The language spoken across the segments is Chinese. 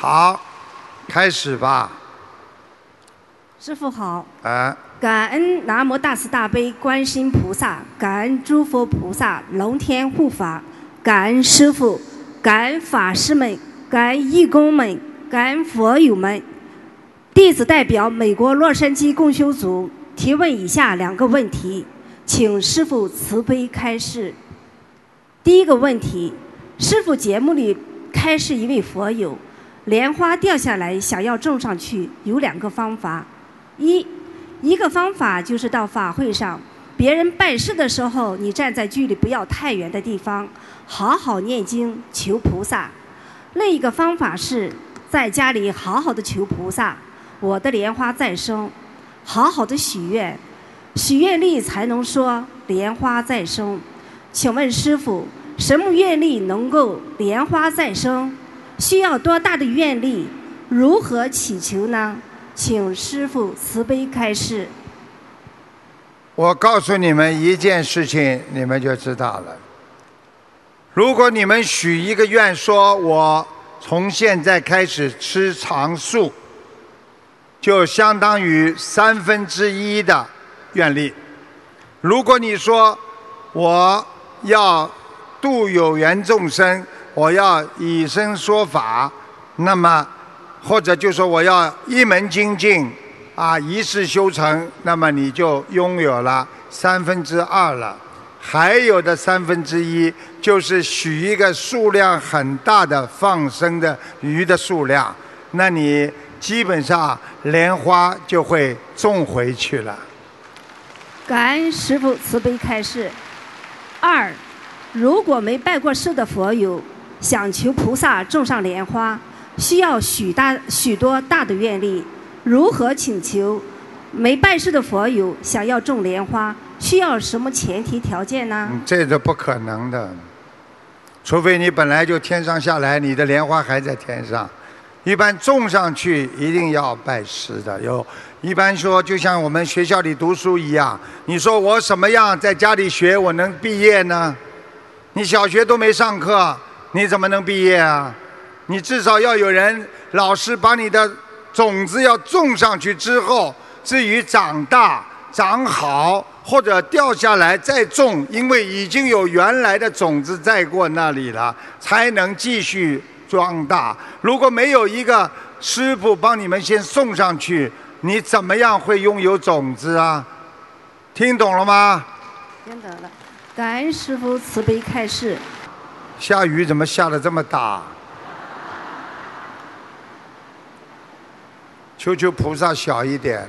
好，开始吧。师傅好，啊，感恩南无大慈大悲观世音菩萨，感恩诸佛菩萨龙天护法，感恩师傅，感恩法师们，感恩义工们，感恩佛友们。弟子代表美国洛杉矶共修组提问以下两个问题，请师傅慈悲开示。第一个问题，师傅节目里开示一位佛友，莲花掉下来想要种上去，有两个方法。一，一个方法就是到法会上，别人拜师的时候，你站在距离不要太远的地方，好好念经求菩萨。另一个方法是在家里好好的求菩萨，我的莲花再生，好好的许愿，许愿力才能说莲花再生。请问师傅，什么愿力能够莲花再生？需要多大的愿力？如何祈求呢？请师傅慈悲开示。我告诉你们一件事情，你们就知道了。如果你们许一个愿，说我从现在开始吃长素，就相当于三分之一的愿力。如果你说我要度有缘众生，我要以身说法，那么或者就说我要一门精进啊，一世修成，那么你就拥有了三分之二了。还有的三分之一就是许一个数量很大的放生的鱼的数量，那你基本上莲花就会种回去了。感恩师傅慈悲开示。二，如果没拜过师的佛友想求菩萨种上莲花，需要许大许多大的愿力，如何请求？没拜师的佛友想要种莲花，需要什么前提条件呢？嗯，这是不可能的，除非你本来就天上下来，你的莲花还在天上。一般种上去一定要拜师的，有一般说就像我们学校里读书一样，你说我什么样在家里学我能毕业呢？你小学都没上课，你怎么能毕业啊？你至少要有人老师把你的种子要种上去之后，至于长大长好或者掉下来再种，因为已经有原来的种子在过那里了，才能继续壮大。如果没有一个师傅帮你们先送上去，你怎么样会拥有种子啊？听懂了吗？听懂了。感恩师傅慈悲开示。下雨怎么下的这么大？求求菩萨小一点。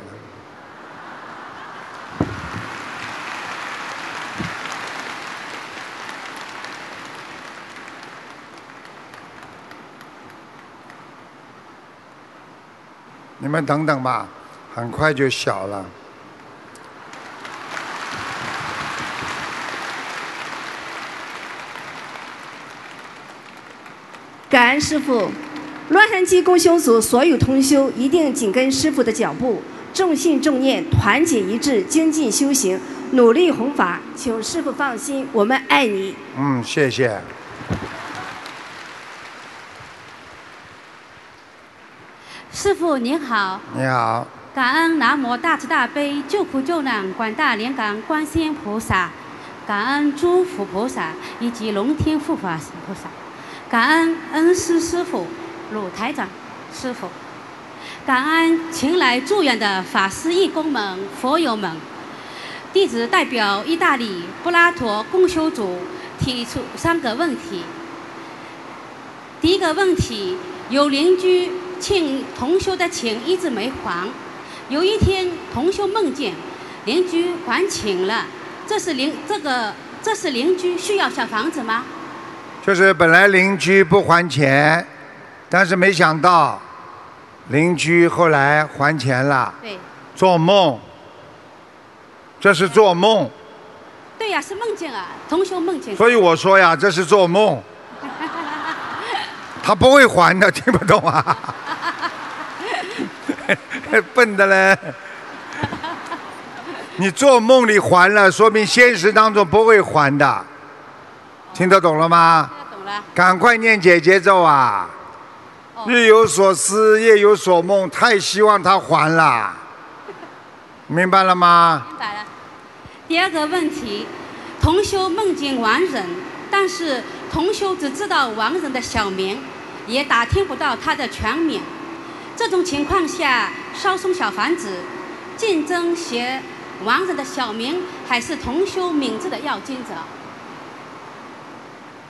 你们等等吧，很快就小了。感恩师傅，洛杉矶共修组所有同修一定紧跟师傅的脚步，重信重念，团结一致，精进修行，努力弘法。请师傅放心，我们爱你。嗯，谢谢。师傅您好，你好，感恩南无大慈大悲救苦救难广大灵感观世音菩萨，感恩诸佛菩萨以及龙天护法菩萨，感恩恩师师傅鲁台长师傅，感恩前来助愿的法师义工们、佛友们。弟子代表意大利布拉陀共修组提出三个问题。第一个问题，有邻居欠同修的钱一直没还，有一天同修梦见邻居还钱了，这是邻这个这是邻居需要小房子吗？就是本来邻居不还钱，但是没想到邻居后来还钱了，对做梦，这是做梦，对呀，是梦见啊，同学梦见。所以我说呀，这是做梦，他不会还的，听不懂啊？笨的嘞！你做梦里还了，说明现实当中不会还的，听得懂了吗？赶快念姐姐咒啊！日有所思，夜有所梦，太希望他还了，明白了吗？明白了。第二个问题，同修梦见亡人，但是同修只知道亡人的小名，也打听不到他的全名。这种情况下，烧送小房子，竞争写亡人的小名，还是同修名字的要经者？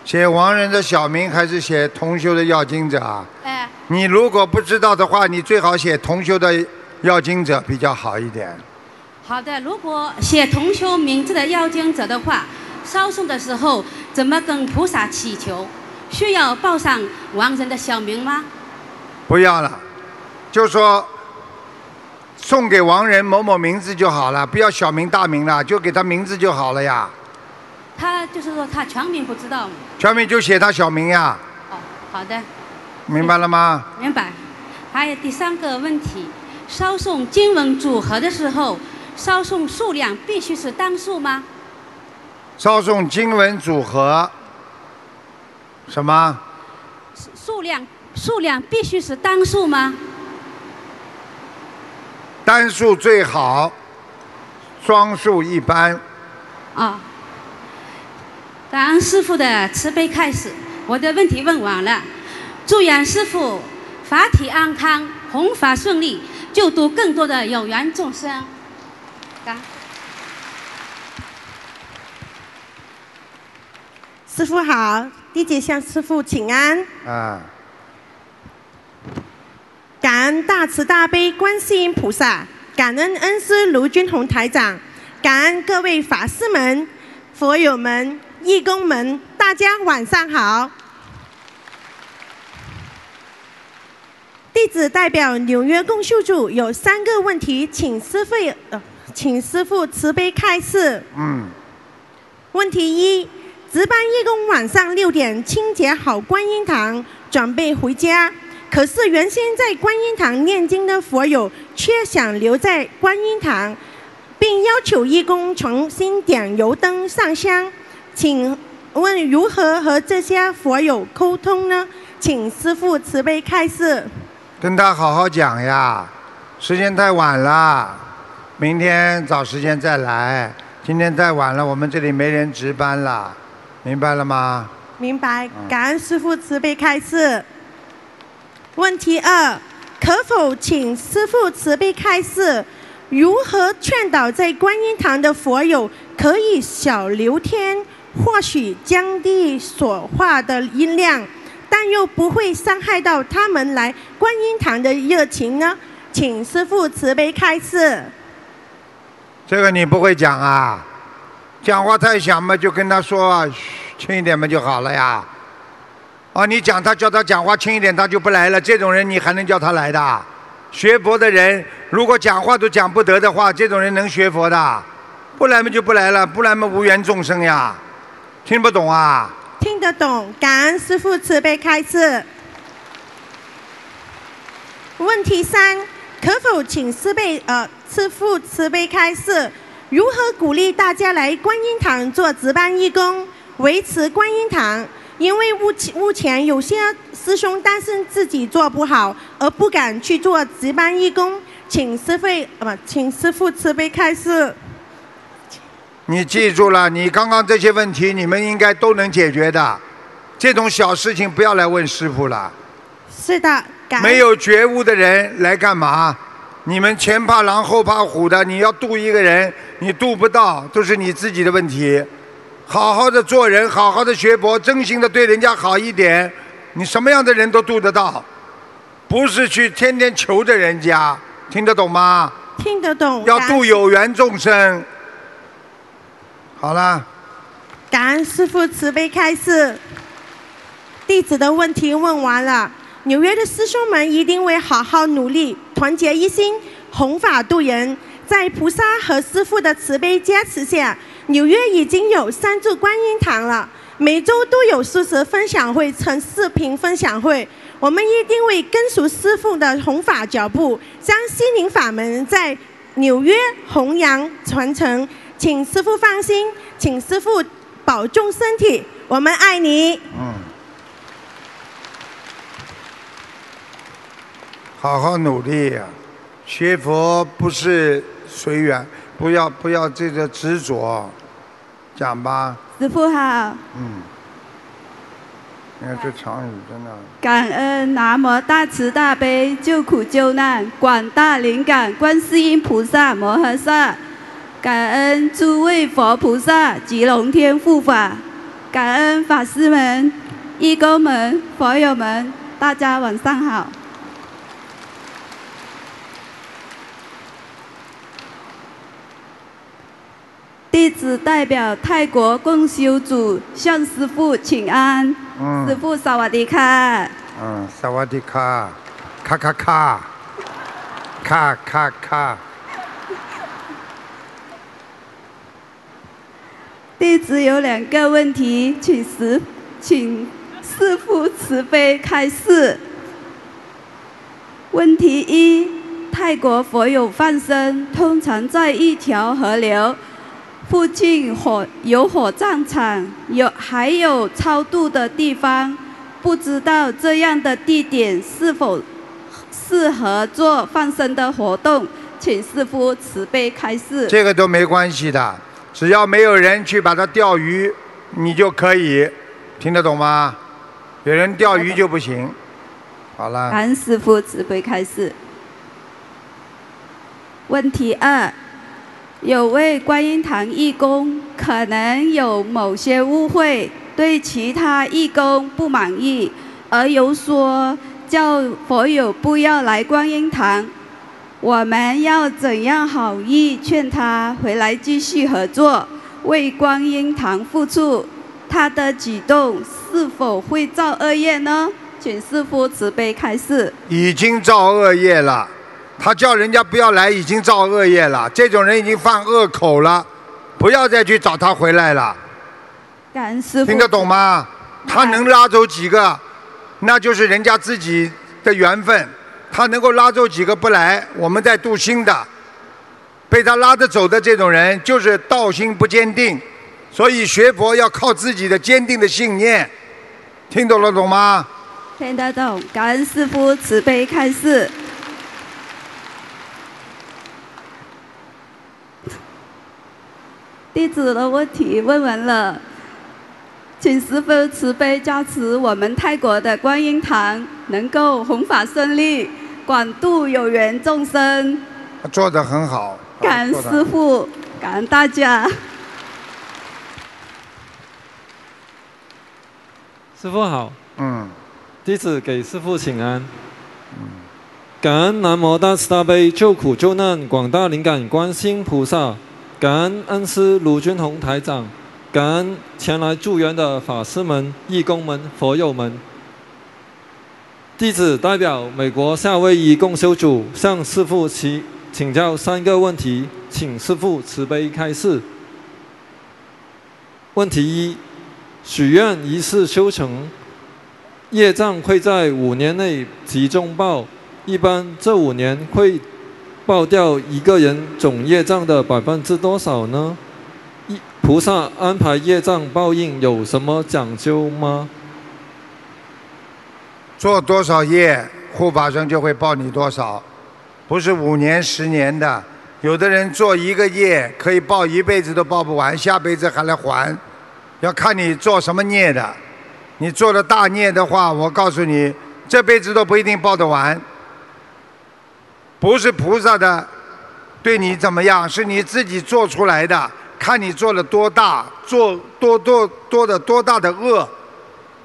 写亡人的小名还是写同修的要经者啊？哎，你如果不知道的话，你最好写同修的要经者比较好一点。好的。如果写同修名字的要经者的话，烧送的时候怎么跟菩萨祈求？需要报上亡人的小名吗？不要了，就说送给亡人某某名字就好了，不要小名大名了，就给他名字就好了呀。他就是说他全名不知道。全名就写他小名呀，哦，好的，明白了吗？明白。还有第三个问题，烧送经文组合的时候，烧送数量必须是单数吗？烧送经文组合，什么？数量数量必须是单数吗？单数最好，双数一般。啊、感恩师傅的慈悲开始，我的问题问完了。祝愿师傅法体安康，弘法顺利，救度更多的有缘众生。感恩师傅好，弟子向师傅请安，啊，感恩大慈大悲观世音菩萨，感恩恩师卢军宏台长，感恩各位法师们、佛友们、义工们，大家晚上好。弟子代表纽约共修组有三个问题，请师傅呃，请师傅慈悲开示。嗯，问题一：值班义工晚上六点清洁好观音堂，准备回家。可是原先在观音堂念经的佛友却想留在观音堂，并要求义工重新点油灯上香。请问如何和这些佛友沟通呢？请师父慈悲开示。跟他好好讲呀。时间太晚了，明天找时间再来。今天太晚了，我们这里没人值班了，明白了吗？明白，感恩师父慈悲开示。问题二，可否请师父慈悲开示，如何劝导在观音堂的佛友可以小聊天，或许降低所化的音量，但又不会伤害到他们来观音堂的热情呢？请师父慈悲开示。这个你不会讲啊？讲话太响嘛，就跟他说啊，轻一点嘛就好了呀。啊，你讲他叫他讲话轻一点，他就不来了。这种人你还能叫他来的？学佛的人如果讲话都讲不得的话，这种人能学佛的？不来嘛就不来了，不来嘛无缘众生呀。听不懂啊？听得懂，感恩师父慈悲开示。问题三，可否请师辈呃师父慈悲开示，如何鼓励大家来观音堂做值班义工，维持观音堂？因为目前目前有些师兄担心自己做不好，而不敢去做值班义工，请师费呃不，请师父慈悲开示。你记住了，你刚刚这些问题你们应该都能解决的。这种小事情不要来问师傅了。是的，感没有觉悟的人来干嘛？你们前怕狼后怕虎的，你要渡一个人，你渡不到，都是你自己的问题。好好的做人，好好的学佛，真心的对人家好一点，你什么样的人都渡得到，不是去天天求着人家，听得懂吗？听得懂。要感恩度有缘众生。好了，感恩师父慈悲开示。弟子的问题问完了，纽约的师兄们一定会好好努力，团结一心，弘法度人。在菩萨和师父的慈悲加持下，纽约已经有三座观音堂了，每周都有素食分享会、成视频分享会。我们一定会跟随师父的弘法脚步，将心灵法门在纽约弘扬传承。请师父放心，请师父保重身体，我们爱你。嗯。好好努力呀、学佛不是随缘，不要不要这个执着，讲吧，师傅好，嗯。你看这长语真的，感恩南无大慈大悲救苦救难广大灵感观世音菩萨摩诃萨，感恩诸位佛菩萨及龙天护法，感恩法师们、义工们、佛友们，大家晚上好。弟子代表泰国共修组向师父请安。嗯师父萨瓦迪卡。嗯，萨瓦迪卡，卡卡卡，卡卡卡，弟子有两个问题，请师请师父慈悲开示。问题一：泰国佛友放生，通常在一条河流附近火有火葬场，有还有超度的地方，不知道这样的地点是否适合做放生的活动，请师父慈悲开示。这个都没关系的，只要没有人去把它钓鱼，你就可以，听得懂吗？有人钓鱼就不行。好了，韩师傅慈悲开示。问题二，有位观音堂义工可能有某些误会，对其他义工不满意，而游说叫佛友不要来观音堂。我们要怎样好意劝他回来继续合作，为观音堂付出？他的举动是否会造恶业呢？请师父慈悲开示。已经造恶业了，他叫人家不要来，已经造恶业了。这种人已经犯恶口了，不要再去找他回来了。感恩师父。听得懂吗？他能拉走几个，那就是人家自己的缘分。他能够拉走几个不来，我们在度新的。被他拉着走的这种人，就是道心不坚定。所以学佛要靠自己的坚定的信念。听懂了懂吗？听得懂，感恩师父慈悲开示。弟子的问题问完了，请师父慈悲加持我们泰国的观音堂能够弘法顺利，广度有缘众生。做得很好。感恩师父，感恩大家。师傅好，嗯，弟子给师父请安。感恩南无大慈大悲救苦救难广大灵感观世音菩萨，感恩恩师卢军宏台长，感恩前来助缘的法师们、义工们、佛友们。弟子代表美国夏威夷共修组向师父请请教三个问题，请师父慈悲开示。问题一：许愿一次修成，业障会在五年内集中报，一般这五年会报掉一个人总业障的百分之多少呢？菩萨安排业障报应有什么讲究吗？做多少业，护法神就会报你多少，不是五年、十年的。有的人做一个业可以报一辈子都报不完，下辈子还来还，要看你做什么孽的。你做了大孽的话，我告诉你，这辈子都不一定报得完。不是菩萨的对你怎么样，是你自己做出来的，看你做了多大，做多多多的多大的恶，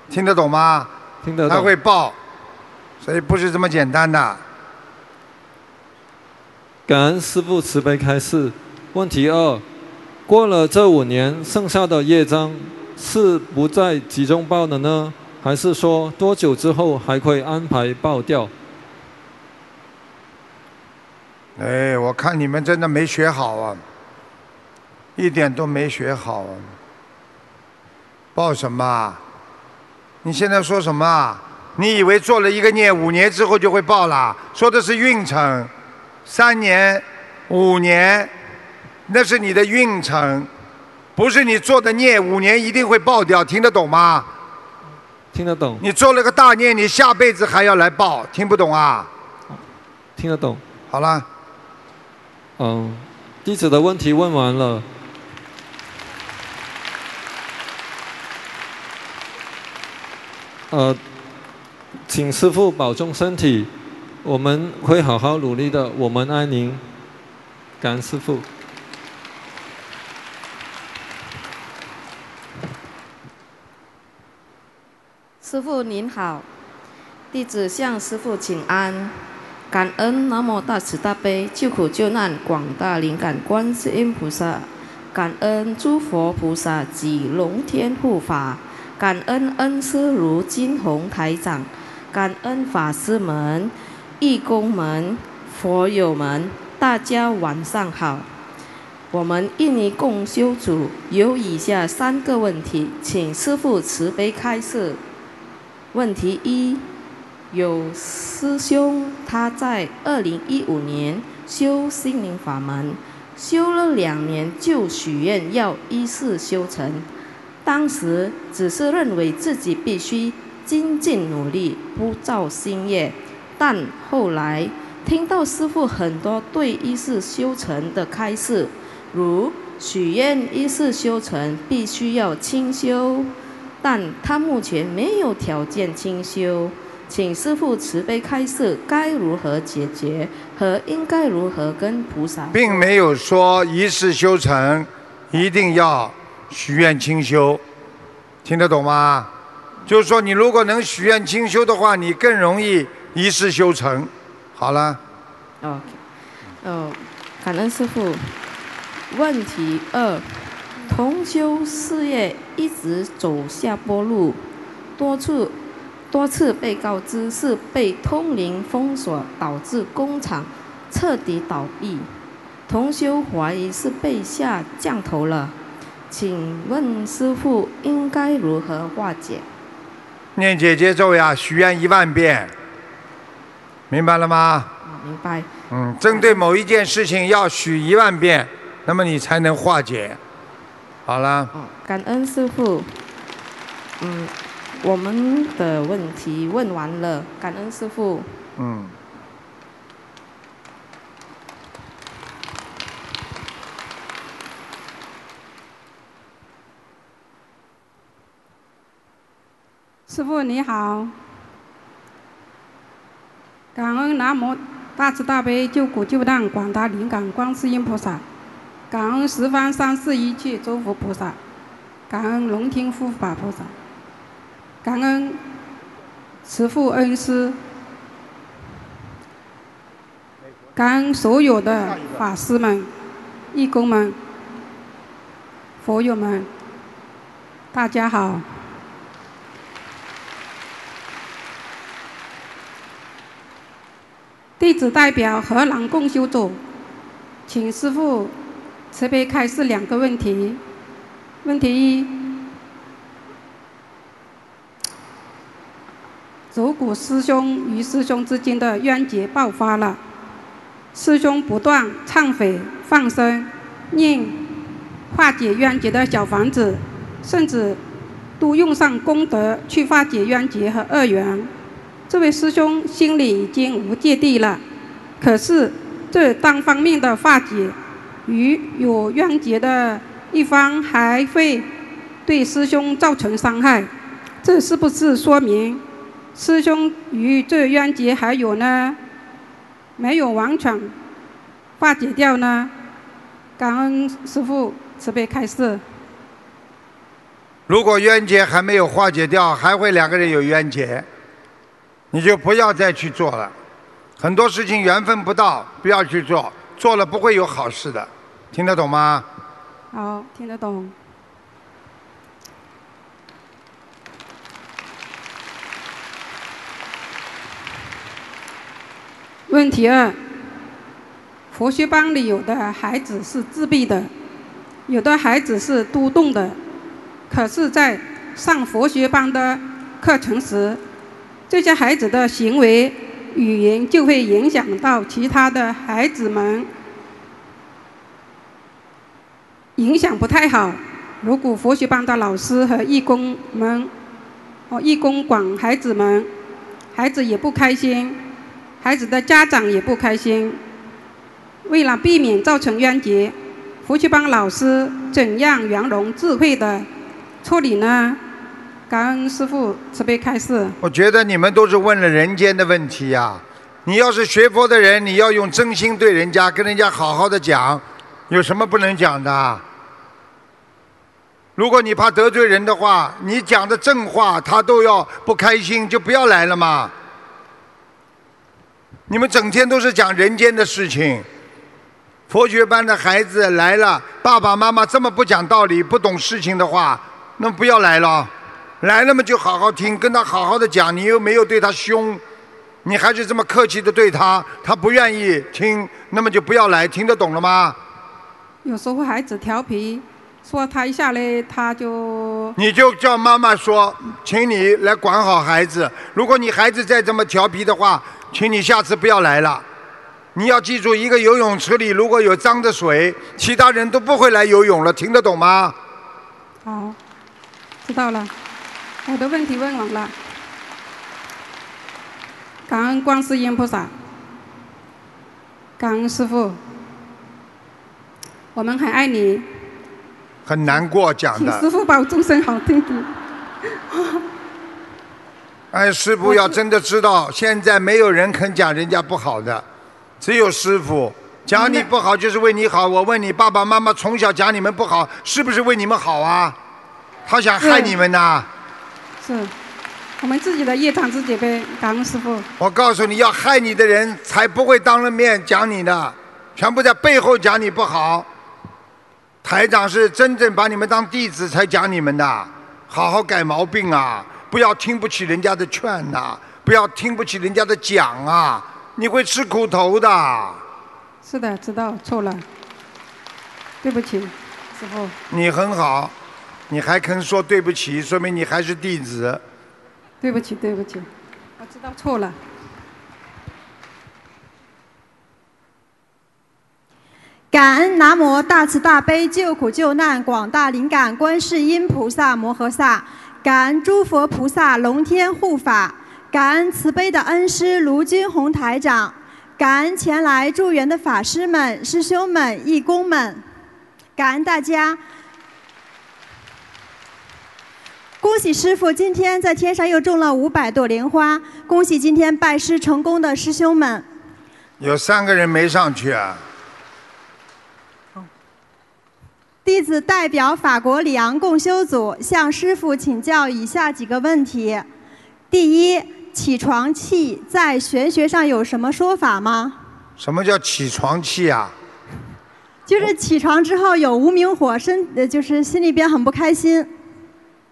听得懂吗？听得懂。他会报，所以不是这么简单的。感恩师父慈悲开示。问题二：过了这五年，剩下的业障是不再集中报的呢，还是说多久之后还会安排报掉？哎，我看你们真的没学好啊，一点都没学好啊。报什么啊？你现在说什么啊？你以为做了一个孽，五年之后就会报了？说的是运程，三年、五年，那是你的运程，不是你做的孽，五年一定会报掉，听得懂吗？听得懂。你做了个大孽，你下辈子还要来报，听不懂啊？听得懂。好了，嗯，弟子的问题问完了。呃，请师父保重身体，我们会好好努力的。我们爱您，感恩师父。师父您好，弟子向师父请安，感恩南无大慈大悲救苦救难广大灵感观世音菩萨，感恩诸佛菩萨及龙天护法。感恩恩师如金红台长，感恩法师们、义工们、佛友们，大家晚上好。我们印尼共修组有以下三个问题，请师父慈悲开示。问题一：有师兄他在二零一五年修心灵法门，修了两年就许愿要一世修成。当时只是认为自己必须精进努力，不造新业。但后来听到师父很多对一世修成的开示，如许愿一世修成必须要清修，但他目前没有条件清修，请师父慈悲开示该如何解决和应该如何跟菩萨。并没有说一世修成一定要。许愿清修，听得懂吗？就是说，你如果能许愿清修的话，你更容易一世修成。好了。哦，哦，感恩师傅。问题二：同修事业一直走下坡路，多次多次被告知是被通灵封锁，导致工厂彻底倒闭。同修怀疑是被下降头了。请问师傅应该如何化解？念姐姐咒呀，许愿一万遍，明白了吗？明白。嗯，针对某一件事情要许一万遍，那么你才能化解。好了。感恩师傅。嗯，我们的问题问完了，感恩师傅。嗯。师傅你好，感恩南无大慈大悲救苦救难广大灵感观世音菩萨，感恩十方三世一切诸佛菩萨，感恩龙天护法菩萨，感恩慈父恩师，感恩所有的法师们、义工们、佛友们，大家好。弟子代表河南共修组，请师父慈悲开示两个问题。问题一：如果师兄与师兄之间的冤结爆发了，师兄不断忏悔、放生、念化解冤结的小房子，甚至都用上功德去化解冤结和恶缘。这位师兄心里已经无芥蒂了，可是这单方面的化解，与有冤结的一方还会对师兄造成伤害，这是不是说明师兄与这冤结还有呢？没有完全化解掉呢？感恩师父慈悲开示。如果冤结还没有化解掉，还会两个人有冤结。你就不要再去做了，很多事情缘分不到，不要去做，做了不会有好事的，听得懂吗？好，听得懂。问题二：佛学班里有的孩子是自闭的，有的孩子是多动的，可是，在上佛学班的课程时，这些孩子的行为、语言就会影响到其他的孩子们，影响不太好。如果佛学班的老师和义工们，哦，义工管孩子们，孩子也不开心，孩子的家长也不开心。为了避免造成冤结，佛学班老师怎样圆融智慧的处理呢？感恩师父慈悲开示。我觉得你们都是问了人间的问题呀、你要是学佛的人，你要用真心对人家，跟人家好好的讲，有什么不能讲的？如果你怕得罪人的话，你讲的正话他都要不开心，就不要来了嘛。你们整天都是讲人间的事情，佛学班的孩子来了，爸爸妈妈这么不讲道理、不懂事情的话，那不要来了。来了嘛就好好听，跟他好好的讲，你又没有对他凶，你还是这么客气的对他，他不愿意听，那么就不要来，听得懂了吗？有时候孩子调皮，说他一下嘞，他就你就叫妈妈说，请你来管好孩子。如果你孩子再这么调皮的话，请你下次不要来了。你要记住，一个游泳池里如果有脏的水，其他人都不会来游泳了，听得懂吗？好，知道了。我的问题问完了，感恩观世音菩萨，感恩师傅，我们很爱你，很难过讲的请师。傅保重身好弟弟。哎，师傅要真的知道，现在没有人肯讲人家不好的，只有师傅讲你不好就是为你好。我问你，爸爸妈妈从小讲你们不好，是不是为你们好啊？他想害你们呐！是，我们自己的业障自己背，感恩师傅。我告诉你要害你的人才不会当着面讲你的，全部在背后讲你不好。台长是真正把你们当弟子才讲你们的，好好改毛病啊！不要听不起人家的劝呐、不要听不起人家的讲啊，你会吃苦头的。是的，知道错了，对不起，师傅。你很好，你还肯说对不起，说明你还是弟子。对不起，对不起，我知道错了。感恩南无大慈大悲救苦救难广大灵感观世音菩萨摩诃萨，感恩诸佛菩萨龙天护法，感恩慈悲的恩师卢军宏台长，感恩前来助缘的法师们、师兄们、义工们，感恩大家。恭喜师傅今天在天上又种了五百朵莲花，恭喜今天拜师成功的师兄们。有三个人没上去啊。弟子代表法国里昂共修组向师傅请教以下几个问题：第一，起床气在玄学上有什么说法吗？什么叫起床气啊？就是起床之后有无名火，身呃就是心里边很不开心。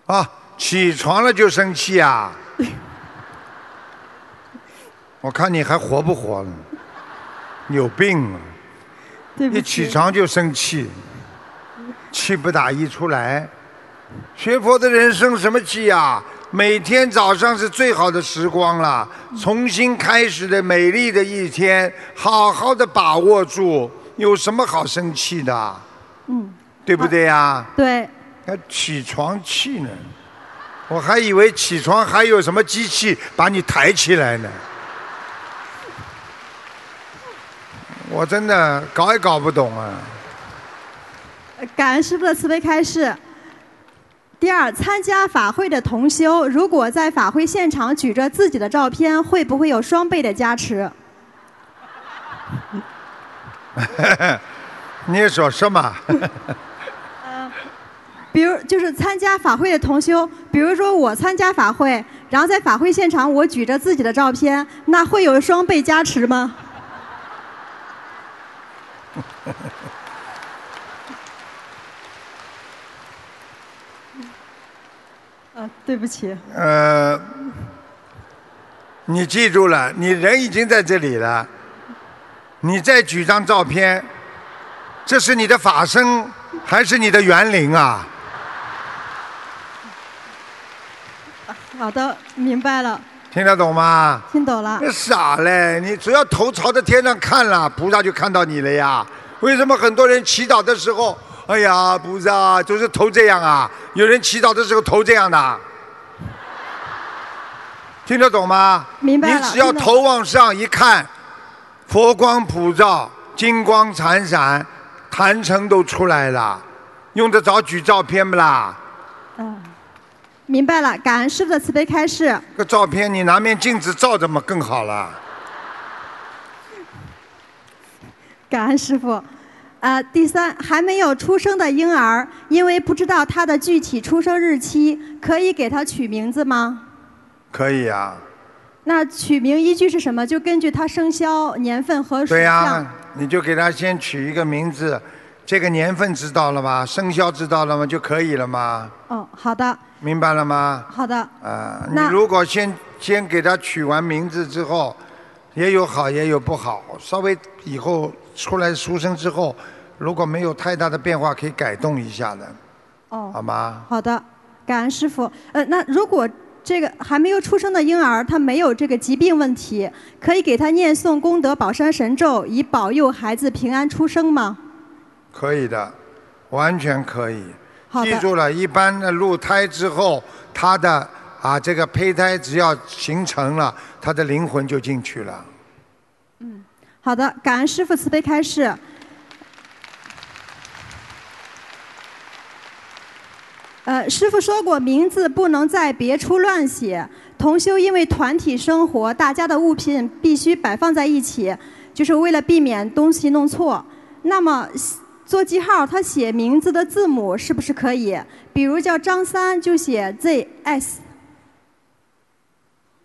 啊，起床了就生气啊？我看你还活不活了？有病啊！一起床就生气，气不打一出来。学佛的人生什么气呀？每天早上是最好的时光了，重新开始的美丽的一天，好好的把握住，有什么好生气的？嗯，对不对呀？对，还起床气呢，我还以为起床还有什么机器把你抬起来呢。我真的搞也搞不懂啊！感恩师傅的慈悲开示。第二，参加法会的同修，如果在法会现场举着自己的照片，会不会有双倍的加持？你说什么？比如就是参加法会的同修，比如说我参加法会，然后在法会现场我举着自己的照片，那会有双倍加持吗？呃，对不起，呃，你记住了，你人已经在这里了，你再举张照片，这是你的法身还是你的园灵啊？好的，明白了，听得懂吗？听懂了。你傻嘞！你只要头朝着天上看了，菩萨就看到你了呀。为什么很多人祈祷的时候，哎呀，菩萨就是头这样啊？有人祈祷的时候头这样的，听得懂吗？明白了你只要头往上一看，佛光普照，金光闪闪，坛城都出来了，用得着举照片不啦？嗯，明白了，感恩师傅的慈悲开示。个照片你拿面镜子照着嘛更好了。感恩师傅。呃，第三，还没有出生的婴儿，因为不知道他的具体出生日期，可以给他取名字吗？可以啊，那取名依据是什么？就根据他生肖年份和属对呀、相。你就给他先取一个名字，这个年份知道了吗？生肖知道了吗？就可以了吗？哦，好的，明白了吗？好的。啊，你那如果先先给他取完名字之后，也有好也有不好，稍微以后出来出生之后，如果没有太大的变化，可以改动一下的，哦，好吗？好的，感恩师傅。呃，那如果这个还没有出生的婴儿，他没有这个疾病问题，可以给他念诵功德宝山神咒，以保佑孩子平安出生吗？可以的，完全可以。好记住了，一般的入胎之后，他的啊这个胚胎只要形成了，他的灵魂就进去了。嗯好的，感恩师傅慈悲开示。呃，师傅说过，名字不能在别处乱写。同修因为团体生活，大家的物品必须摆放在一起，就是为了避免东西弄错。那么做记号，他写名字的字母是不是可以？比如叫张三，就写 ZS。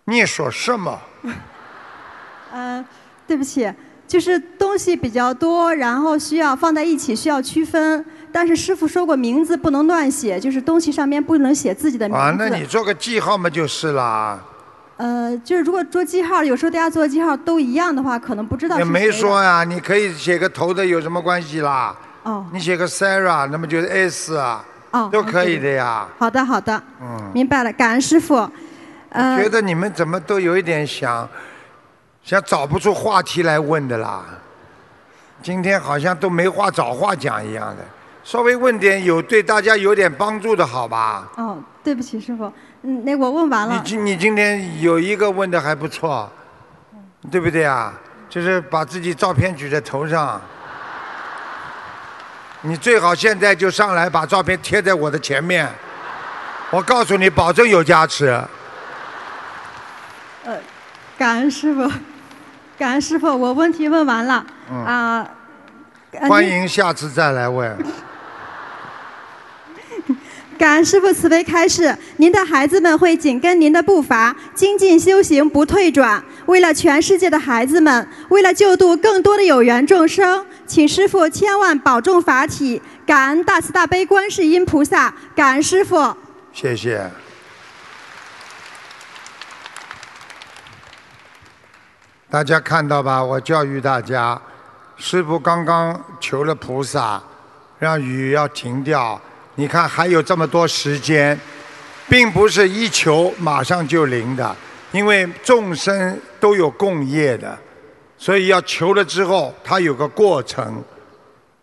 你说什么？呃，对不起，就是东西比较多，然后需要放在一起，需要区分。但是师傅说过，名字不能乱写，就是东西上面不能写自己的名字。啊，那你做个记号嘛就是啦。呃，就是如果做记号，有时候大家做记号都一样的话，可能不知道也没说呀，你可以写个头的有什么关系啦？哦你写个 Sarah，那么就是 S 啊，哦，都可以的呀。好的，好的，嗯，明白了，感恩师傅。呃，觉得你们怎么都有一点想，想找不出话题来问的啦。今天好像都没话找话讲一样的，稍微问点有对大家有点帮助的好吧？哦，对不起，师傅，嗯，那我问完了。你今你今天有一个问的还不错，对不对啊？就是把自己照片举在头上，你最好现在就上来把照片贴在我的前面，我告诉你，保证有加持。呃，感恩师傅，感恩师傅，我问题问完了。嗯啊、呃欢迎下次再来问。感恩师傅慈悲开示，您的孩子们会紧跟您的步伐，精进修行不退转。为了全世界的孩子们，为了救度更多的有缘众生，请师傅千万保重法体。感恩大慈大悲观世音菩萨，感恩师傅。谢谢。大家看到吧？我教育大家，师傅刚刚求了菩萨，让雨要停掉。你看还有这么多时间，并不是一求马上就灵的，因为众生都有共业的，所以要求了之后，它有个过程，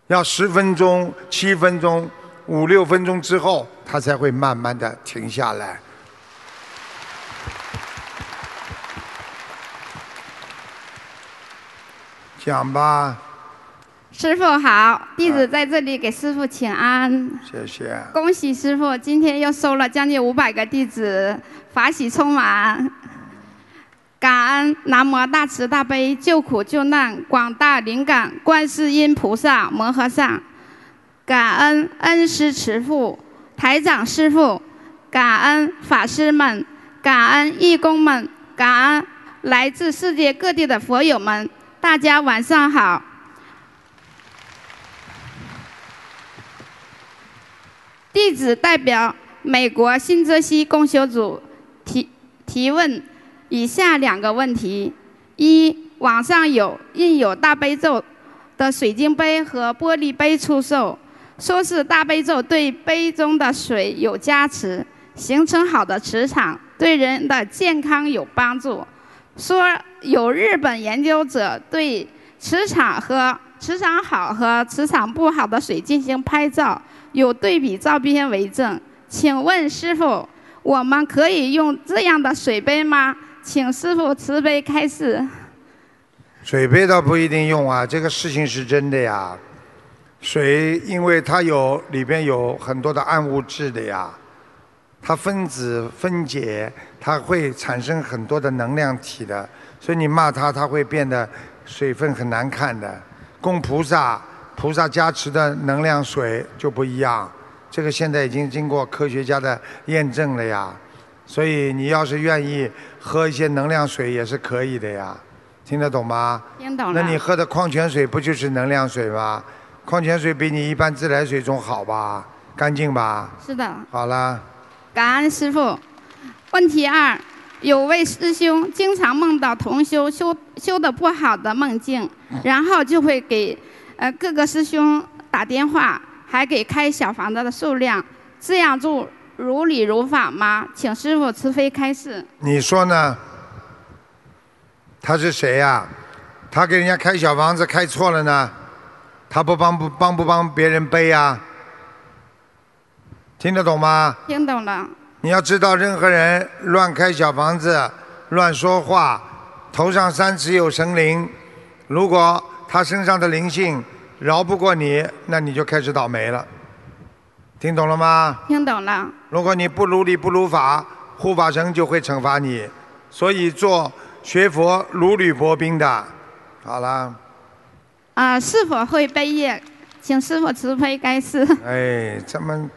要十分钟、七分钟、五六分钟之后，它才会慢慢的停下来。讲吧，师傅好，弟子在这里给师傅请安。谢谢。恭喜师傅，今天又收了将近五百个弟子，法喜充满。感恩南无大慈大悲救苦救难广大灵感观世音菩萨摩诃萨，感恩恩师慈父、台长师傅，感恩法师们，感恩义工们，感恩来自世界各地的佛友们，大家晚上好。弟子代表美国新泽西共修组提提问以下两个问题：一，网上有印有大悲咒的水晶杯和玻璃杯出售，说是大悲咒对杯中的水有加持，形成好的磁场，对人的健康有帮助。说有日本研究者对磁场和磁场好和磁场不好的水进行拍照，有对比照片为证。请问师傅，我们可以用这样的水杯吗？请师傅慈悲开示。水杯倒不一定用啊，这个事情是真的呀。水因为它有里边有很多的暗物质的呀，它分子分解，它会产生很多的能量体的，所以你骂它，它会变得水分很难看的。供菩萨，菩萨加持的能量水就不一样，这个现在已经经过科学家的验证了呀。所以你要是愿意喝一些能量水也是可以的呀，听得懂吗？听懂了。那你喝的矿泉水不就是能量水吗？矿泉水比你一般自来水中好吧？干净吧？是的。好了，感恩师傅。问题二：有位师兄经常梦到同修修修的不好的梦境，然后就会给呃各个师兄打电话，还给开小房子的数量，这样做如理如法吗？请师傅慈悲开示。你说呢？他是谁呀、他给人家开小房子开错了呢？他不帮不帮不帮别人背呀、听得懂吗？听懂了。你要知道，任何人乱开小房子、乱说话，头上三尺有神灵。如果他身上的灵性饶不过你，那你就开始倒霉了。听懂了吗？听懂了。如果你不如理不如法，护法神就会惩罚你。所以做学佛如履薄冰的。好了，啊、是否会背业？请师傅慈悲开示。哎，这么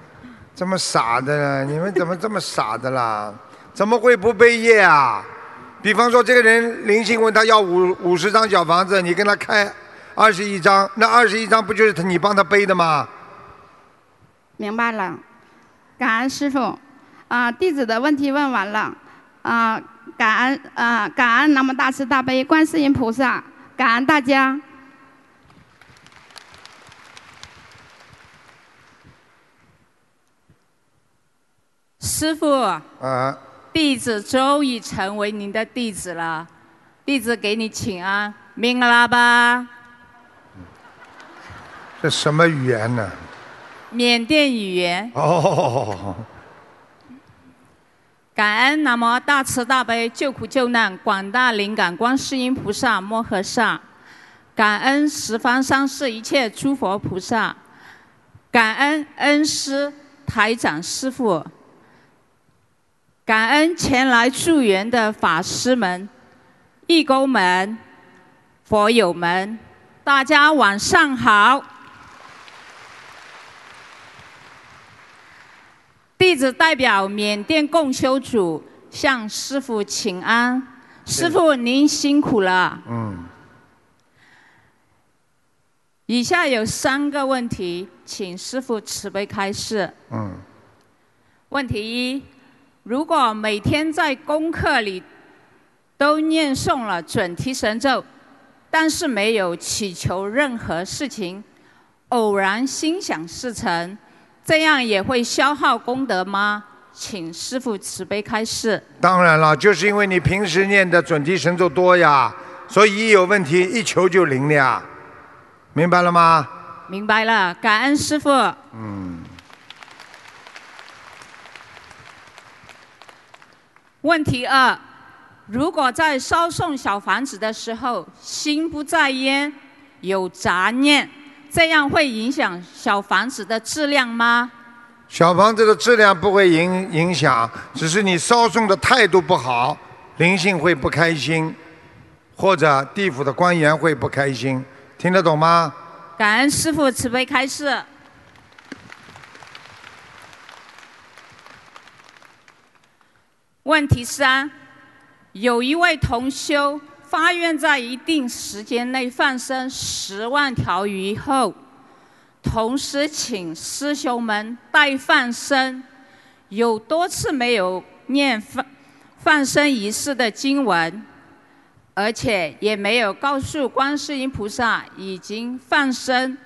这么傻的呢？你们怎么这么傻的啦？怎么会不背业啊？比方说，这个人灵性问他要五五十张小房子，你跟他开二十一张，那二十一张不就是他你帮他背的吗？明白了，感恩师傅。啊、弟子的问题问完了。啊、感恩啊、感恩南无大慈大悲观世音菩萨，感恩大家。师傅，啊，弟子终于成为您的弟子了，弟子给你请安，明了吧？这什么语言呢？缅甸语言。哦，感恩南无大慈大悲救苦救难广大灵感观世音菩萨摩诃萨，感恩十方三世一切诸佛菩萨，感恩恩师台长师傅，感恩前来助缘的法师们、义工们、佛友们，大家晚上好。弟子代表缅甸共修组向师傅请安，师傅您辛苦了。嗯，以下有三个问题，请师傅慈悲开示。嗯，问题一：如果每天在功课里都念诵了准提神咒，但是没有祈求任何事情，偶然心想事成，这样也会消耗功德吗？请师傅慈悲开示。当然了，就是因为你平时念的准提神咒多呀，所以一有问题一求就灵了呀，明白了吗？明白了，感恩师傅。嗯，问题二：如果在烧送小房子的时候心不在焉，有杂念，这样会影响小房子的质量吗？小房子的质量不会影影响，只是你烧送的态度不好，灵性会不开心，或者地府的官员会不开心，听得懂吗？感恩师傅慈悲开示。问题三：有一位同修发愿在一定时间内放生十万条鱼后，同时请师兄们代放生，有多次没有念放放生仪式的经文，而且也没有告诉观世音菩萨已经放生，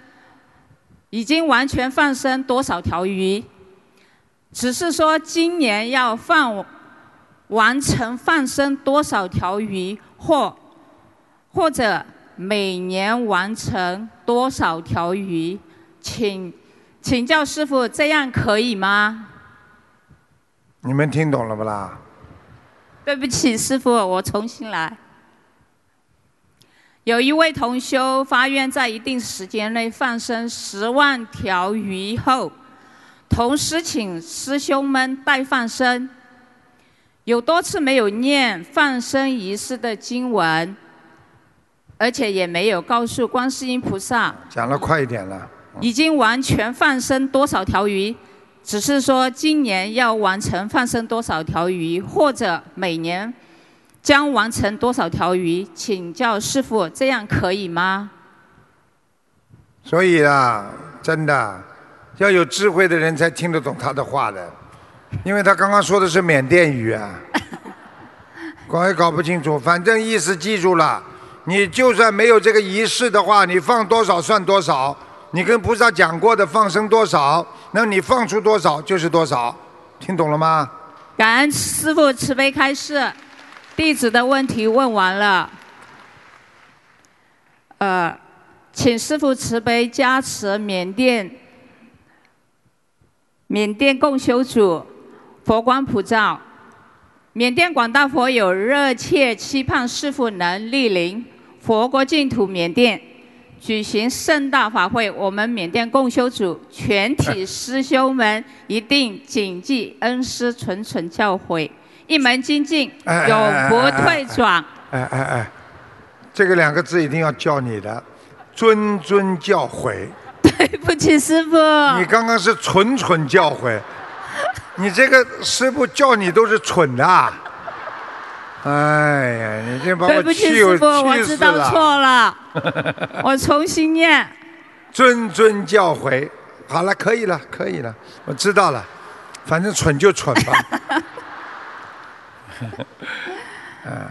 已经完全放生多少条鱼，只是说今年要放完成放生多少条鱼，或或者每年完成多少条鱼，请请教师傅，这样可以吗？你们听懂了不啦？对不起，师傅，我重新来。有一位同修发愿在一定时间内放生十万条鱼后，同时请师兄们代放生，有多次没有念放生仪式的经文，而且也没有告诉观世音菩萨讲了快一点了。已经完全放生多少条鱼，只是说今年要完成放生多少条鱼，或者每年将完成多少条鱼，请教师傅，这样可以吗？所以啊，真的要有智慧的人才听得懂他的话的，因为他刚刚说的是缅甸语啊，搞也搞不清楚，反正意思记住了。你就算没有这个仪式的话，你放多少算多少。你跟菩萨讲过的放生多少，那你放出多少就是多少，听懂了吗？感恩师傅慈悲开示，弟子的问题问完了。呃，请师傅慈悲加持缅甸缅甸共修组佛光普照，缅甸广大佛友热切期盼师傅能莅临佛国净土缅甸。举行盛大法会，我们缅甸共修组全体师兄们一定谨记恩师谆谆教诲，一门精进，永不退转。哎哎哎，这个两个字一定要教你的，谆谆教诲。对不起，师傅。你刚刚是谆谆教诲，你这个师傅叫你都是蠢的。哎呀，你这把我气死了！我知道错了，我重新念。谆谆教诲，好了，可以了，可以了，我知道了，反正蠢就蠢吧。嗯，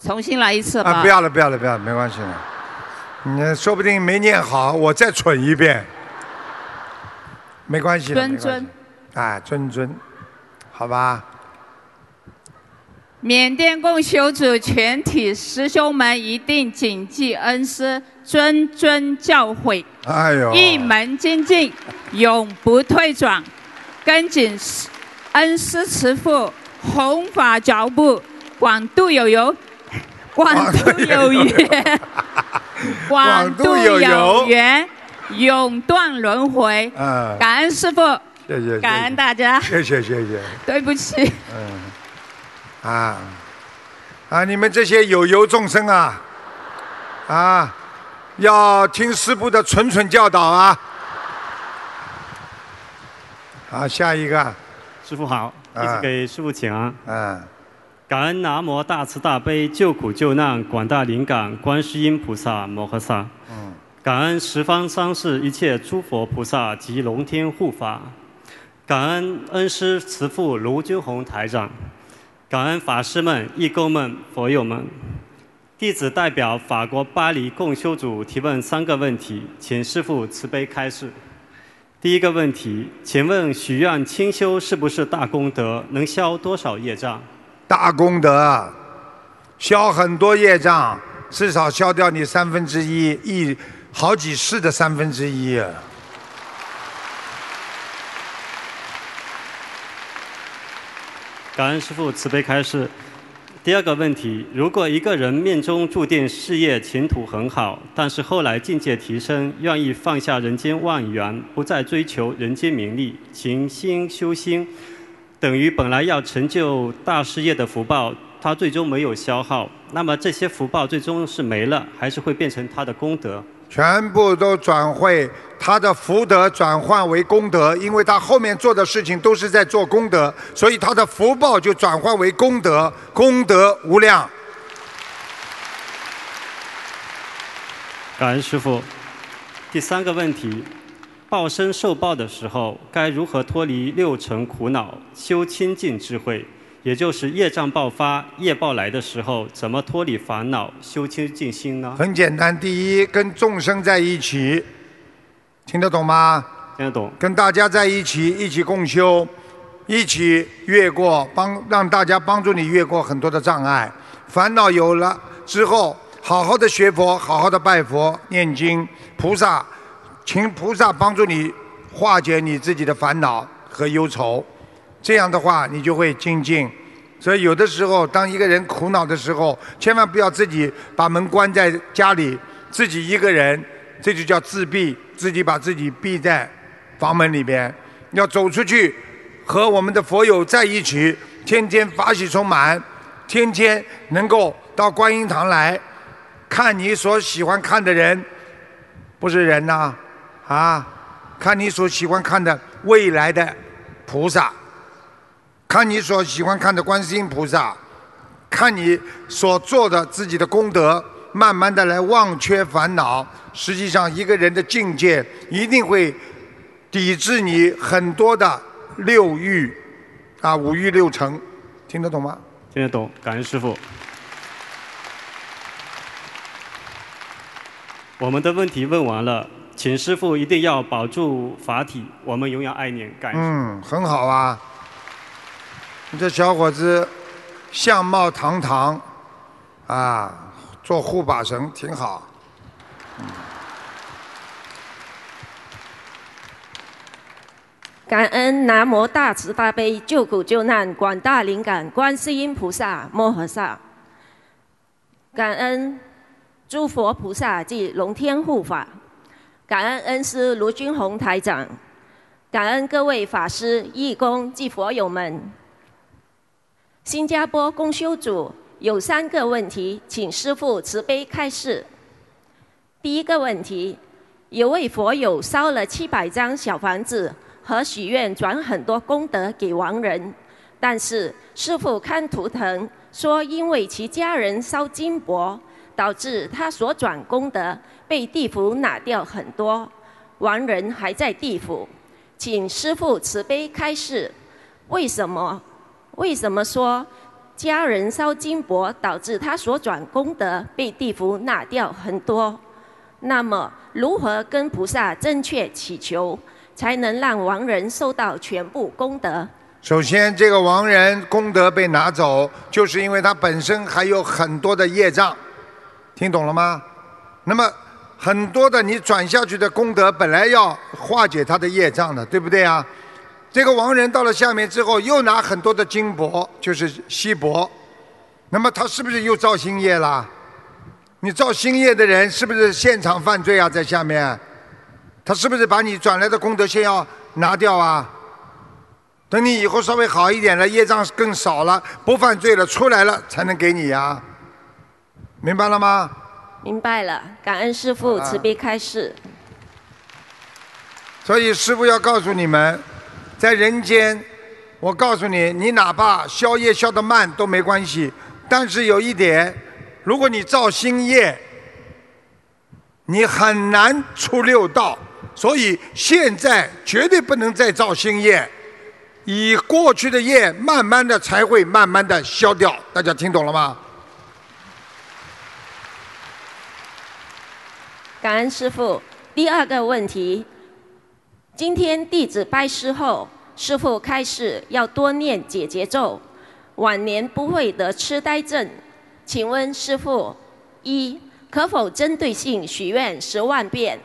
重新来一次吧。啊，不要了，不要了，不要了，没关系了。你说不定没念好，我再蠢一遍，没关系的。谆谆，啊，尊尊，好吧。缅甸共修组全体师兄们一定谨记恩师谆谆教诲，哎呦，一门精进，永不退转，跟紧恩师慈父弘法脚步，广度有缘，广度有缘，广度有缘，永断轮回。嗯，感恩师傅，谢谢，感恩大家，谢谢谢谢，对不起。嗯。啊，啊！你们这些有由众生啊，啊，要听师傅的谆谆教导啊！好，下一个。师傅好，弟子给师傅请安。嗯。感恩南无大慈大悲救苦救难广大灵感观世音菩萨摩诃萨。感恩十方三世一切诸佛菩萨及龙天护法。感恩恩师慈父卢军宏台长。感恩法师们、义工们、佛友们，弟子代表法国巴黎共修组提问三个问题，请师父慈悲开示。第一个问题，请问许愿清修是不是大功德？能消多少业障？大功德，消很多业障，至少消掉你三分之一，一好几世的三分之一。感恩师父慈悲开示。第二个问题：如果一个人命中注定事业前途很好，但是后来境界提升，愿意放下人间万缘，不再追求人间名利，勤心修心，等于本来要成就大事业的福报，他最终没有消耗，那么这些福报最终是没了，还是会变成他的功德？全部都转会，他的福德转换为功德，因为他后面做的事情都是在做功德，所以他的福报就转换为功德，功德无量。感恩师父。第三个问题，报身受报的时候，该如何脱离六尘苦恼，修清净智慧？也就是业障爆发、业报来的时候，怎么脱离烦恼、修清净心呢？很简单，第一，跟众生在一起，听得懂吗？听得懂。跟大家在一起，一起共修，一起越过，帮让大家帮助你越过很多的障碍。烦恼有了之后，好好的学佛，好好的拜佛、念经，菩萨，请菩萨帮助你化解你自己的烦恼和忧愁。这样的话，你就会精进，所以有的时候，当一个人苦恼的时候，千万不要自己把门关在家里，自己一个人，这就叫自闭，自己把自己闭在房门里边，要走出去，和我们的佛友在一起，天天法喜充满，天天能够到观音堂来，看你所喜欢看的人，不是人呐、啊，看你所喜欢看的未来的菩萨。看你所喜欢看的观世音菩萨，看你所做的自己的功德，慢慢的来忘却烦恼。实际上，一个人的境界一定会抵制你很多的六欲啊，五欲六尘，听得懂吗？听得懂，感恩师傅。我们的问题问完了，请师傅一定要保住法体，我们永远爱念，感恩。嗯，很好啊。你这小伙子相貌堂堂啊，做护法神挺好。感恩南无大慈大悲救苦救难广大灵感观世音菩萨摩诃萨，感恩诸佛菩萨及龙天护法，感恩恩师卢军宏台长，感恩各位法师、义工及佛友们。新加坡公修组有三个问题，请师父慈悲开示。第一个问题，有位佛友烧了七百张小房子和许愿转很多功德给亡人，但是师父看图腾说，因为其家人烧金箔，导致他所转功德被地府拿掉很多，亡人还在地府，请师父慈悲开示，为什么？为什么说家人烧金箔导致他所转功德被地府拿掉很多？那么如何跟菩萨正确祈求，才能让亡人收到全部功德？首先，这个亡人功德被拿走，就是因为他本身还有很多的业障，听懂了吗？那么很多的你转下去的功德，本来要化解他的业障的，对不对啊？这个亡人到了下面之后，又拿很多的金箔，就是锡箔，那么他是不是又造新业啦？你造新业的人是不是现场犯罪啊？在下面，他是不是把你转来的功德先要拿掉啊？等你以后稍微好一点了，业障更少了，不犯罪了，出来了才能给你呀、明白了吗？明白了，感恩师父慈悲开示。所以师父要告诉你们，在人间，我告诉你，你哪怕消业消得慢都没关系，但是有一点，如果你造新业，你很难出六道。所以现在绝对不能再造新业，以过去的业慢慢的才会慢慢的消掉。大家听懂了吗？感恩师父。第二个问题，今天弟子拜师后，师父开始要多念解结咒，晚年不会得痴呆症。请问师父，一可否针对性许愿十万遍？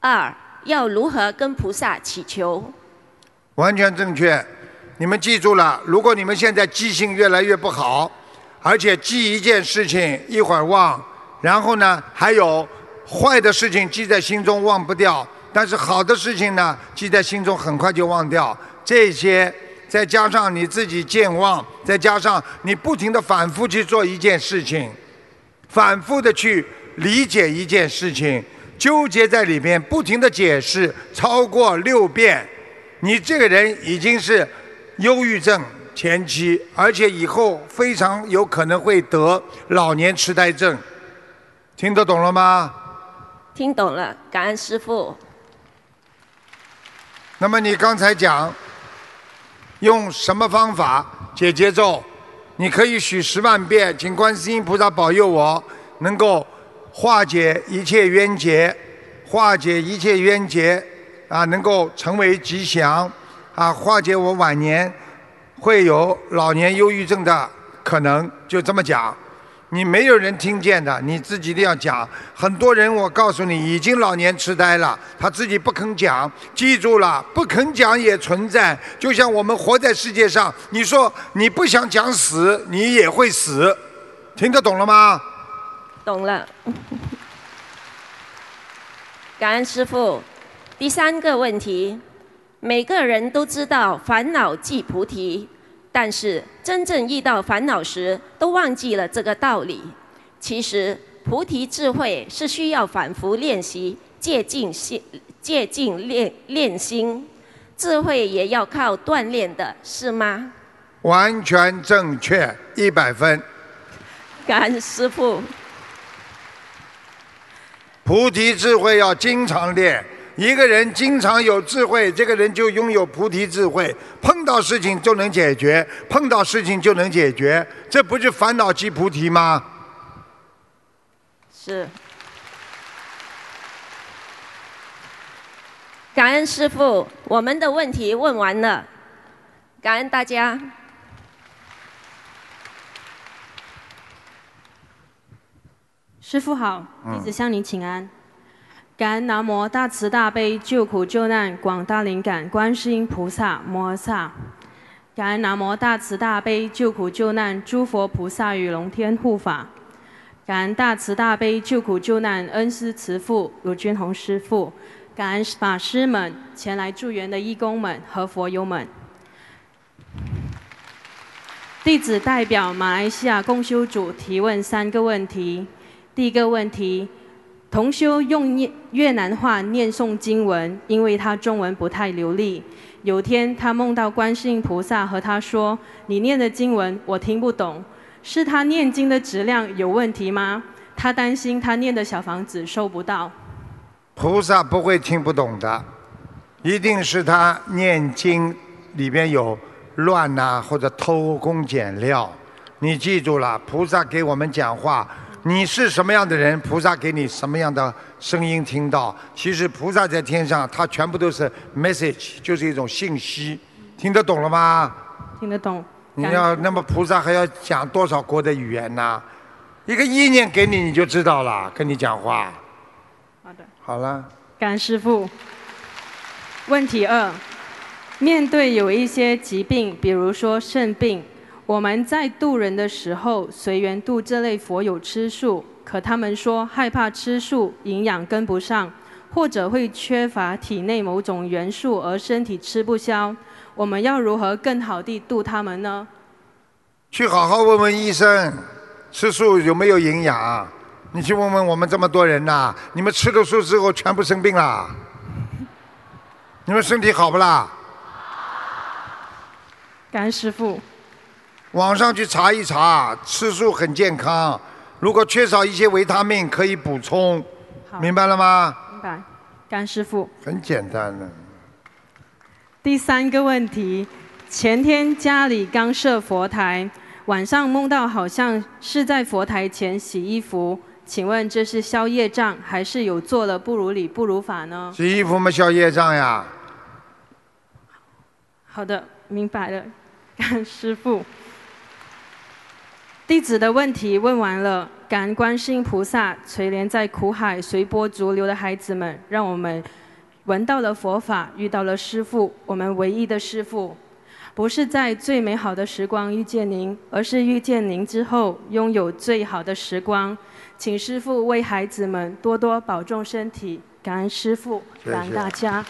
二要如何跟菩萨祈求？完全正确。你们记住了，如果你们现在记性越来越不好，而且记一件事情一会儿忘，然后呢还有坏的事情记在心中忘不掉，但是好的事情呢记在心中很快就忘掉。这些再加上你自己健忘，再加上你不停的反复去做一件事情，反复的去理解一件事情。纠结在里面，不停的解释，超过六遍，你这个人已经是忧郁症前期，而且以后非常有可能会得老年痴呆症。听得懂了吗？听懂了，感恩师父。那么你刚才讲用什么方法解节奏？你可以许十万遍，请观世音菩萨保佑我能够。化解一切冤结，化解一切冤结，啊，能够成为吉祥，啊，化解我晚年会有老年忧郁症的可能，就这么讲。你没有人听见的，你自己一定要讲。很多人，我告诉你，已经老年痴呆了，他自己不肯讲。记住了，不肯讲也存在。就像我们活在世界上，你说你不想讲死，你也会死。听得懂了吗？懂了。感恩师傅。第三个问题，每个人都知道烦恼即菩提。但是真正遇到烦恼时，都忘记了这个道理。其实菩提智慧是需要反复练习、借镜心、借镜练练心，智慧也要靠锻炼的，是吗？完全正确，一百分。感恩师父。菩提智慧要经常练。一个人经常有智慧，这个人就拥有菩提智慧，碰到事情就能解决，碰到事情就能解决，这不是烦恼即菩提吗？是。感恩师傅，我们的问题问完了，感恩大家。师傅好，弟子向您请安。感恩南无大慈大悲救苦救难广大灵感观世音菩萨摩诃萨，感恩南无大慈大悲救苦救难诸佛菩萨与龙天护法，感恩大慈大悲救苦救难恩师慈父卢军宏师父，感恩法师们前来助缘的义工们和佛友们。弟子代表马来西亚共修组提问三个问题，第一个问题。同修用念越南话念诵经文，因为他中文不太流利。有天他梦到观世音菩萨和他说：“你念的经文我听不懂，是他念经的质量有问题吗？”他担心他念的小房子收不到。菩萨不会听不懂的，一定是他念经里边有乱呐，或者偷工减料。你记住了，菩萨给我们讲话。你是什么样的人，菩萨给你什么样的声音听到。其实菩萨在天上，他全部都是 message，就是一种信息，听得懂了吗？听得懂。你要那么菩萨还要讲多少国的语言呢？一个意念给你，你就知道了，跟你讲话。好的。好了。感师傅。问题二：面对有一些疾病，比如说肾病。我们在渡人的时候，随缘渡这类佛友吃素，可他们说害怕吃素营养跟不上，或者会缺乏体内某种元素而身体吃不消。我们要如何更好地渡他们呢？去好好问问医生，吃素有没有营养？你去问问我们这么多人呐，你们吃了素之后全部生病啦，你们身体好不啦？感恩师傅。网上去查一查，吃素很健康。如果缺少一些维他命，可以补充。明白了吗？明白。甘师傅。很简单的。第三个问题：前天家里刚设佛台，晚上梦到好像是在佛台前洗衣服，请问这是消业障，还是有做了不如理不如法呢？洗衣服嘛，消业障呀。好的，明白了，甘师傅。弟子的问题问完了，感恩观世音菩萨垂怜在苦海随波逐流的孩子们，让我们闻到了佛法，遇到了师父，我们唯一的师父，不是在最美好的时光遇见您，而是遇见您之后拥有最好的时光。请师父为孩子们多多保重身体，感恩师父，感恩大家。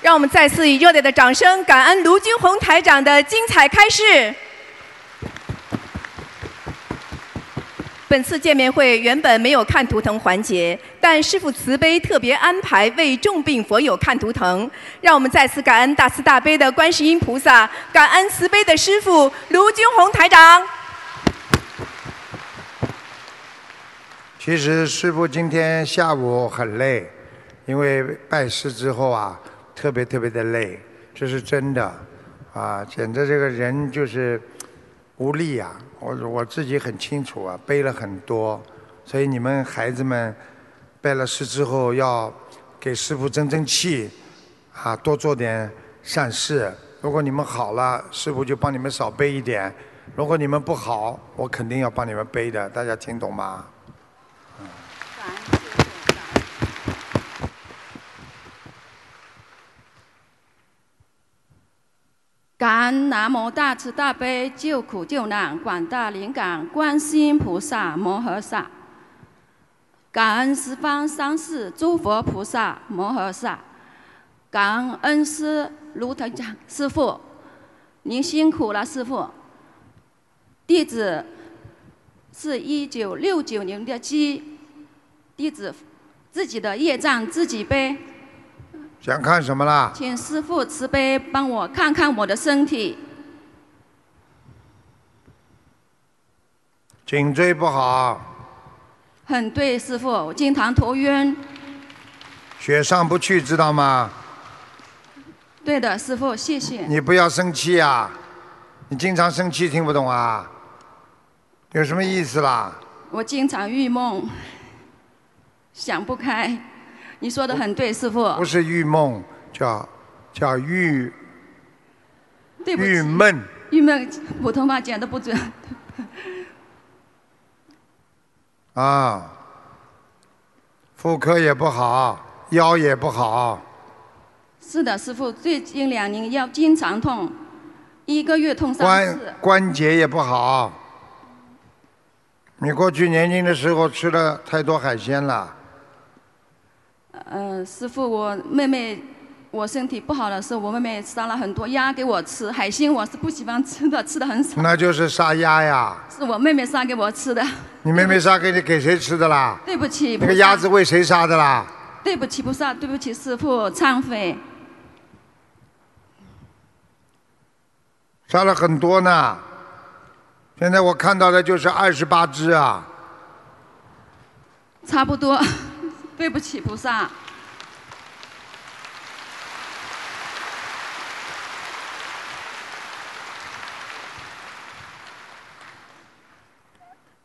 让我们再次以热烈的掌声，感恩卢军红台长的精彩开示。本次见面会原本没有看图腾环节，但师父慈悲特别安排为重病佛友看图腾，让我们再次感恩大慈大悲的观世音菩萨，感恩慈悲的师父卢军宏台长。其实师父今天下午很累，因为拜师之后啊，特别特别的累，这是真的，啊，简直这个人就是无力呀。我我自己很清楚啊，背了很多，所以你们孩子们拜了师之后要给师傅争争气，啊，多做点善事。如果你们好了，师傅就帮你们少背一点；如果你们不好，我肯定要帮你们背的，大家听懂吗？嗯感恩南无大慈大悲救苦救难广大灵感观世音菩萨摩诃萨，感恩十方三世诸佛菩萨摩诃萨，感恩恩师卢台长师傅，您辛苦了，师傅。弟子是一九六九年的鸡，弟子自己的业障自己背。想看什么啦？请师傅慈悲帮我看看我的身体。颈椎不好，很对，师傅，我经常头晕。血上不去，知道吗？对的，师傅，谢谢。你不要生气啊！你经常生气，听不懂啊？有什么意思啦？我经常郁闷，想不开。你说的很对，师傅。不是郁闷，叫叫郁对不起郁闷。郁闷，普通话讲的不准。啊，妇科也不好，腰也不好，是的，师傅，最近两年腰经常痛，一个月痛三关次。关节也不好。你过去年轻的时候吃了太多海鲜了，嗯、师傅，我妹妹，我身体不好的时候，我妹妹杀了很多鸭给我吃，海鲜我是不喜欢吃的，吃的很少。那就是杀鸭呀。是我妹妹杀给我吃的，你妹妹杀给你给谁吃的啦？对不起。那个鸭子为谁杀的啦？对不起菩萨，对不起师傅，忏悔。杀了很多呢。现在我看到的就是二十八只啊。差不多，对不起菩萨。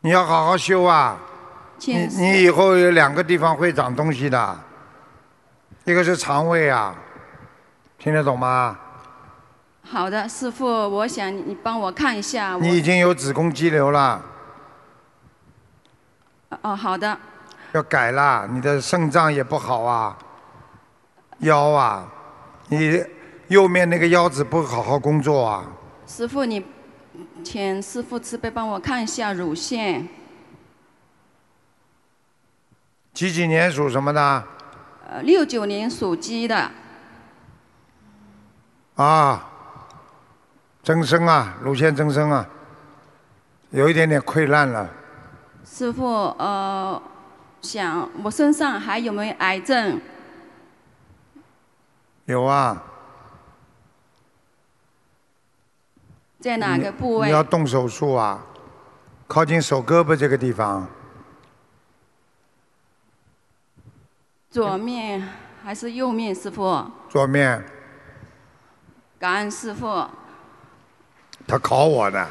你要好好修啊！你你以后有两个地方会长东西的，一个是肠胃啊，听得懂吗？好的，师傅，我想你帮我看一下。你已经有子宫肌瘤了，哦，好的，要改啦。你的肾脏也不好啊，腰啊，你右面那个腰子不好好工作啊。师傅你，请师傅慈悲帮我看一下乳腺。几几年属什么的？呃，六九年属鸡的，啊，增生啊，乳腺增生啊，有一点点溃烂了。师傅，呃，想我身上还有没有癌症？有啊，在哪个部位你？要动手术啊，靠近手胳膊这个地方。左面还是右面？师傅，左面，感恩师傅。他考我的，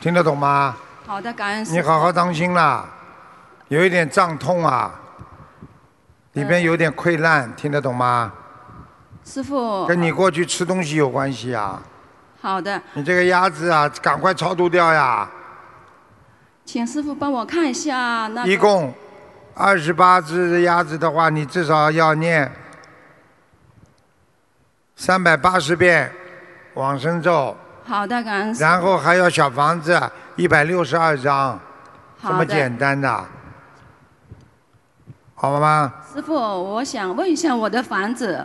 听得懂吗？好的，感恩。你好好当心啦，有一点胀痛啊，里边有点溃烂，听得懂吗？师傅。跟你过去吃东西有关系啊。好的，你这个鸭子啊，赶快超度掉呀！请师傅帮我看一下那个。一共二十八只鸭子的话，你至少要念三百八十遍往生咒，好的，感恩师。然后还要小房子一百六十二张，这么简单的，好吗？师傅，我想问一下我的房子，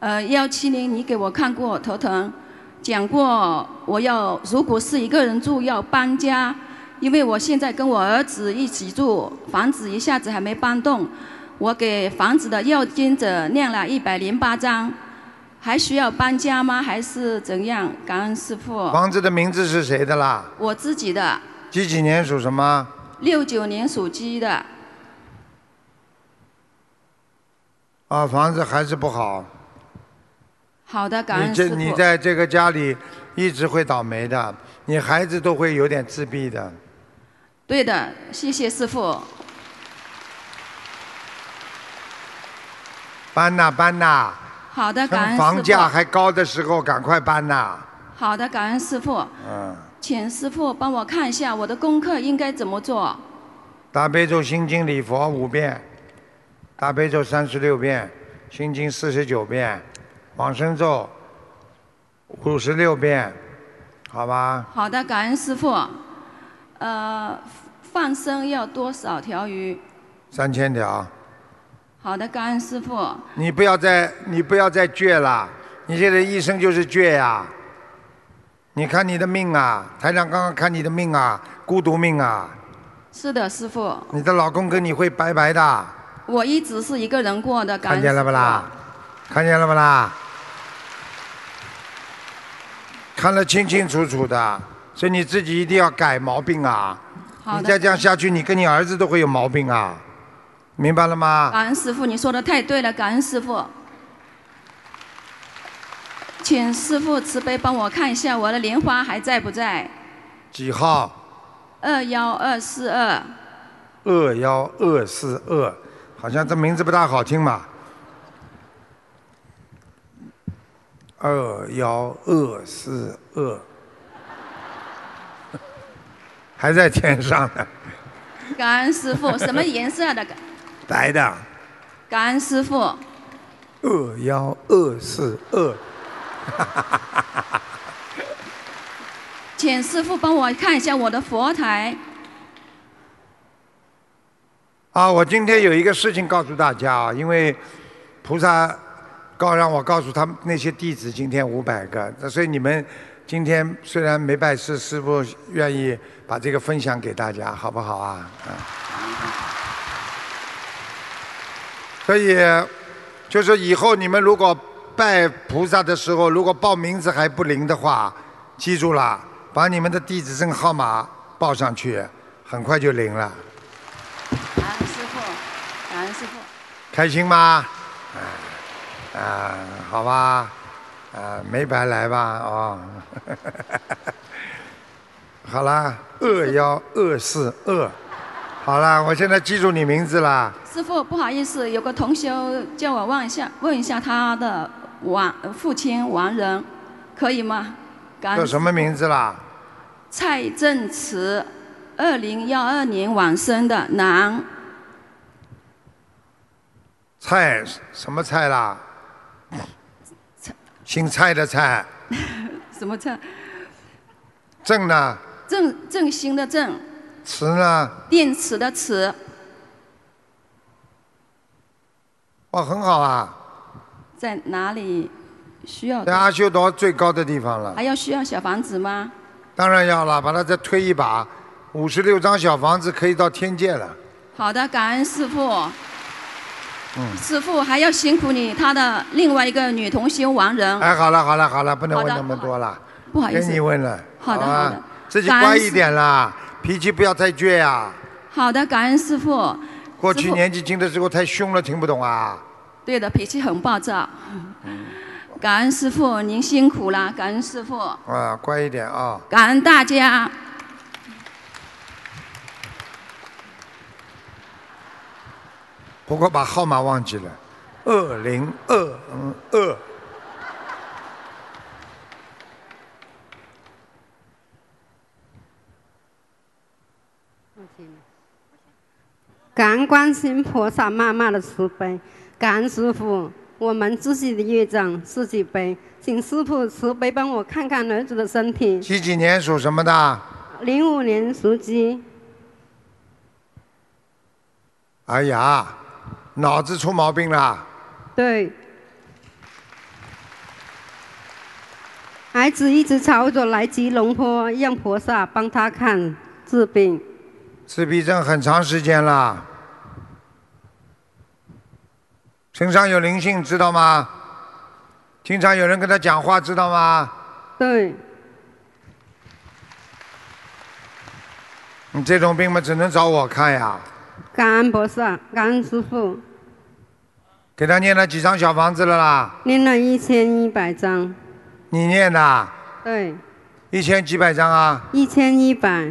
呃，幺七零你给我看过头疼，讲过我要如果是一个人住要搬家，因为我现在跟我儿子一起住，房子一下子还没搬动，我给房子的要经者念了一百零八章，还需要搬家吗？还是怎样？感恩师傅。房子的名字是谁的啦？我自己的，几几年属什么？六九年属鸡的，啊，房子还是不好。好的，感恩师傅。这你在这个家里一直会倒霉的，你孩子都会有点自闭的。对的，谢谢师傅。搬呐搬呐，好的，感趁恩师房价傅。还高的时候赶快搬呐。好的，感恩师傅，嗯，请师傅帮我看一下我的功课应该怎么做。大悲咒心经礼佛五遍，大悲咒三十六遍，心经四十九遍，往生咒五十六遍，好吧？好的，感恩师傅。呃，放生要多少条鱼？三千条。好的，感恩师傅。你不要再你不要再倔了，你现在一生就是倔呀、你看你的命啊，台长刚刚看你的命啊，孤独命啊，是的，师傅，你的老公跟你会拜拜的，我一直是一个人过的，感看见。了不啦？看见了不啦？看得清清楚楚的，所以你自己一定要改毛病啊！好的你再这样下去，你跟你儿子都会有毛病啊，明白了吗？感恩师傅，你说的太对了，感恩师傅。请师傅慈悲帮我看一下我的莲花还在不在？几号？二幺二四二。二幺二四二，好像这名字不大好听嘛。二幺二四二，还在天上呢，感恩师傅，什么颜色的？白的。感恩师傅。二幺二四二，请师傅帮我看一下我的佛台。啊，我今天有一个事情告诉大家啊，因为菩萨告让我告诉他们那些弟子，今天五百个，那所以你们今天虽然没拜师，师傅愿意把这个分享给大家，好不好啊？啊。所以就是以后你们如果拜菩萨的时候，如果报名字还不灵的话，记住了，把你们的地址证号码报上去，很快就灵了。感恩师傅，感恩师傅。开心吗？啊、啊，好吧，啊，没白来吧？哦，好啦，二幺二四二，好啦，我现在记住你名字啦。师傅，不好意思，有个同修叫我问一下，问一下他的亡父亲亡人，可以吗？感恩叫什么名字啦？蔡正慈，二零幺二年往生的男，蔡什么蔡啦？姓蔡的蔡，什么蔡？正呢？正正兴的正，慈呢？电池的词，哇，很好啊，在哪里？需要在阿修罗最高的地方了。还要需要小房子吗？当然要了，把它再推一把，五十六张小房子可以到天界了。好的，感恩师傅。嗯。师傅还要辛苦你，他的另外一个女同修王人。哎，好了好了好了，不能问那么多了，不好意思跟你问了。好的吧好的自己乖一点啦，脾气不要太倔啊。好的，感恩师傅。过去年纪轻的时候太凶了，听不懂啊。对的，脾气很暴躁。感恩师傅，您辛苦了，感恩师傅，啊，乖一点啊。感恩大家。不过把号码忘记了，二零二嗯二。感恩观世音菩萨妈妈的慈悲，感恩师傅，我们自己的业障自己背，请师傅慈悲帮我看看儿子的身体。几几年属什么的？零五年属鸡，哎呀，脑子出毛病了。对。孩子一直吵着来吉隆坡，让菩萨帮他看治病。自闭症很长时间了，身上有灵性，知道吗？经常有人跟他讲话，知道吗？对，你这种病嘛，只能找我看呀。感恩菩萨，感恩师傅，给他念了几张小房子了啦？念了一千一百张，你念的？对，一千几百张啊？一千一百，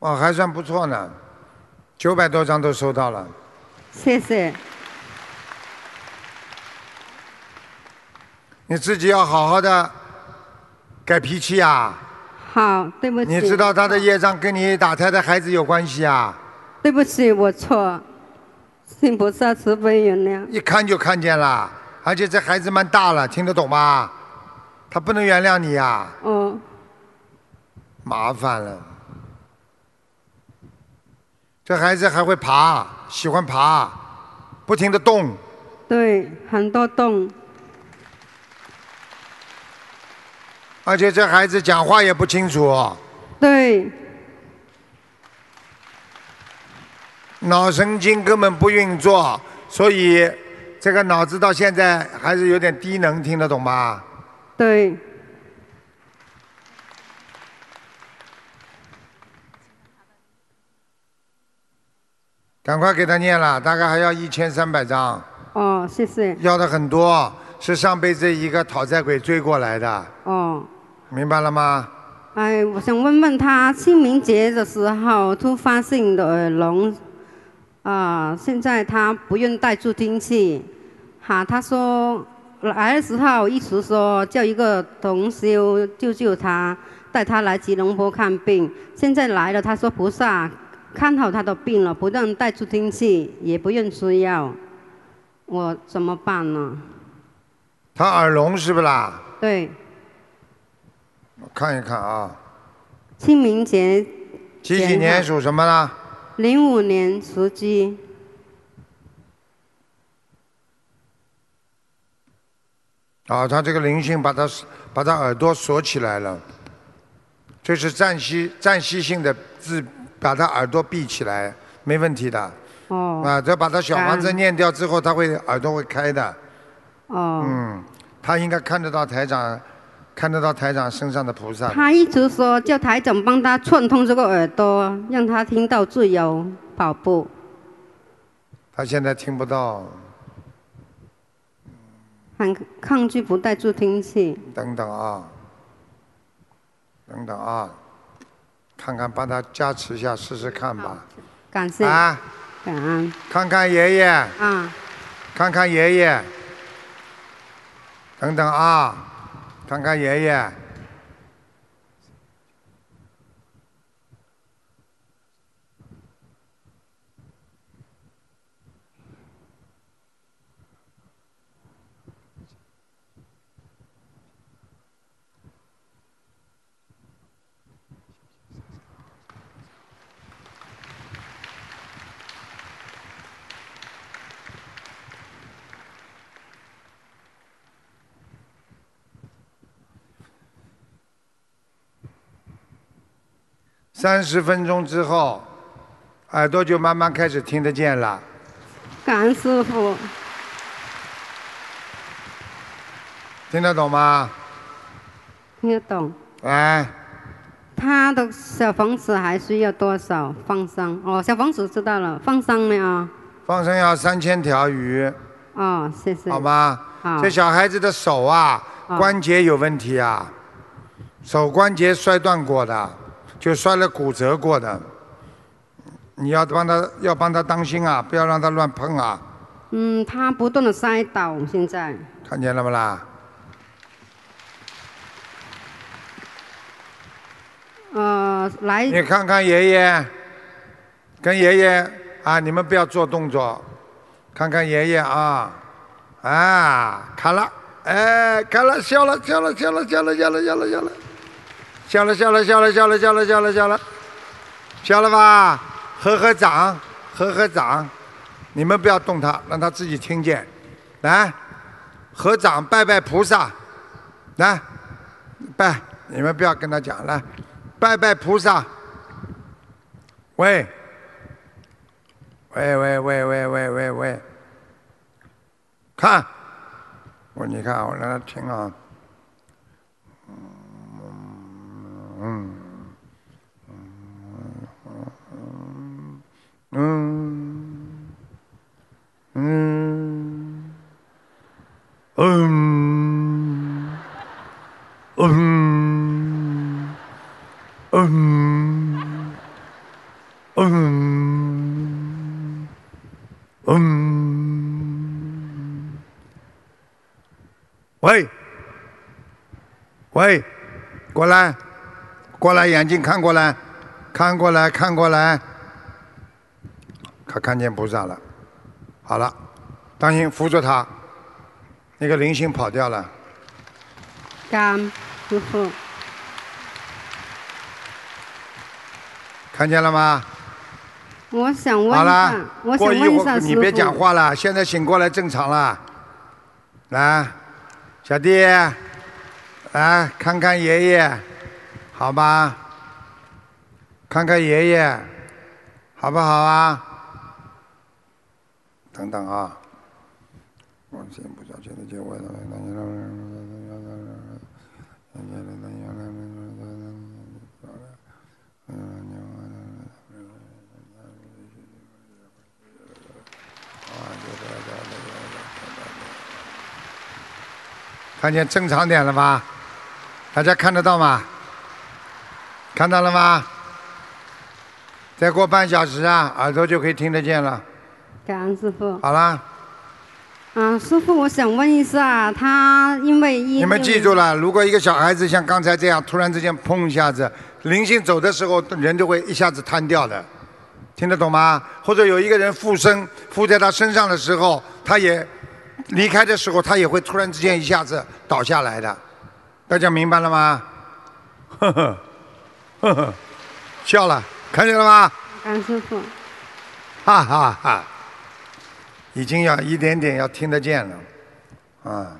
哦，还算不错呢，九百多张都收到了。谢谢。你自己要好好的改脾气啊！好，对不起。你知道他的业障跟你打胎的孩子有关系啊？对不起，我错。请菩萨慈悲原谅。一看就看见了，而且这孩子蛮大了，听得懂吗？他不能原谅你呀、嗯，麻烦了。这孩子还会爬，喜欢爬，不停的动，对，很多动。而且这孩子讲话也不清楚，对，脑神经根本不运作，所以这个脑子到现在还是有点低能，听得懂吗？对，赶快给他念了，大概还要一千三百张，哦，谢谢。要的很多，是上辈子一个讨债鬼追过来的，哦，明白了吗？哎，我想问问他，清明节的时候突发性的耳聋，啊、现在他不用带助听器，哈，他说来的时候一直说叫一个同修救救他，带他来吉隆坡看病，现在来了，他说菩萨看好他的病了，不让带助听器，也不愿吃药，我怎么办呢？他耳聋是不啦？对，我看一看啊，清明节几几年属什么呢？零五年属鸡。啊，他这个灵性把他把他耳朵锁起来了，这是暂时暂时性的自把他耳朵闭起来，没问题的。哦。啊，只要把他小房子念掉之后，他会耳朵会开的。哦。嗯，他应该看得到台长，看得到台长身上的菩萨。他一直说叫台长帮他串通这个耳朵，让他听到自由跑步。他现在听不到，很抗拒不带助听器。等等啊，等等啊，看看帮他加持一下试试看吧。感谢。啊，感恩。看看爷爷。啊。看看爷爷。等等啊，看看爷爷。三十分钟之后，耳朵就慢慢开始听得见了。感恩师傅。听得懂吗？听得懂。哎，他的小房子还需要多少放生？哦，小房子知道了，放生没有？放生要三千条鱼，哦，谢谢。好吧？好这小孩子的手啊，好关节有问题啊，手关节摔断过的，就摔了骨折过的。你要帮他，要帮他当心啊，不要让他乱碰啊，嗯，他不断的摔倒，现在。看见了不啦？呃，来。你看看爷爷，跟爷爷啊，你们不要做动作，看看爷爷啊，啊，看了，哎，看了，笑了，笑了，笑了，笑了，笑了，笑了，笑了，笑了，笑了，笑了，笑了，笑了，笑了，笑了，笑了吧？合合掌，合合掌，你们不要动他，让他自己听见，来，合掌拜拜菩萨，来，拜，你们不要跟他讲，来。拜拜菩萨。喂，喂喂喂喂喂喂喂，看，我你看我让他听啊，quay. Quay. Qua la. 过来，眼睛看过来，看过来，看过来。他看见菩萨了。好了，当心扶住他。那个灵性跑掉了。感恩师傅。看见了吗？我想问一好了下，，我想过一问一下师傅。会儿你别讲话了，现在醒过来正常了。来，小弟，来看看爷爷，好吧？看看爷爷，好不好啊？等等啊！看见正常点了吧？大家看得到吗？看到了吗？再过半小时啊，耳朵就可以听得见了。感恩师傅。好啦，啊，师傅，我想问一下，他因为一你们记住了，如果一个小孩子像刚才这样突然之间砰一下子，灵性走的时候，人就会一下子瘫掉的，听得懂吗？或者有一个人附身附在他身上的时候，他也离开的时候，他也会突然之间一下子倒下来的，大家明白了吗？呵呵，呵呵，笑了，看见了吗？感恩师傅。哈哈哈，已经要一点点要听得见了，啊，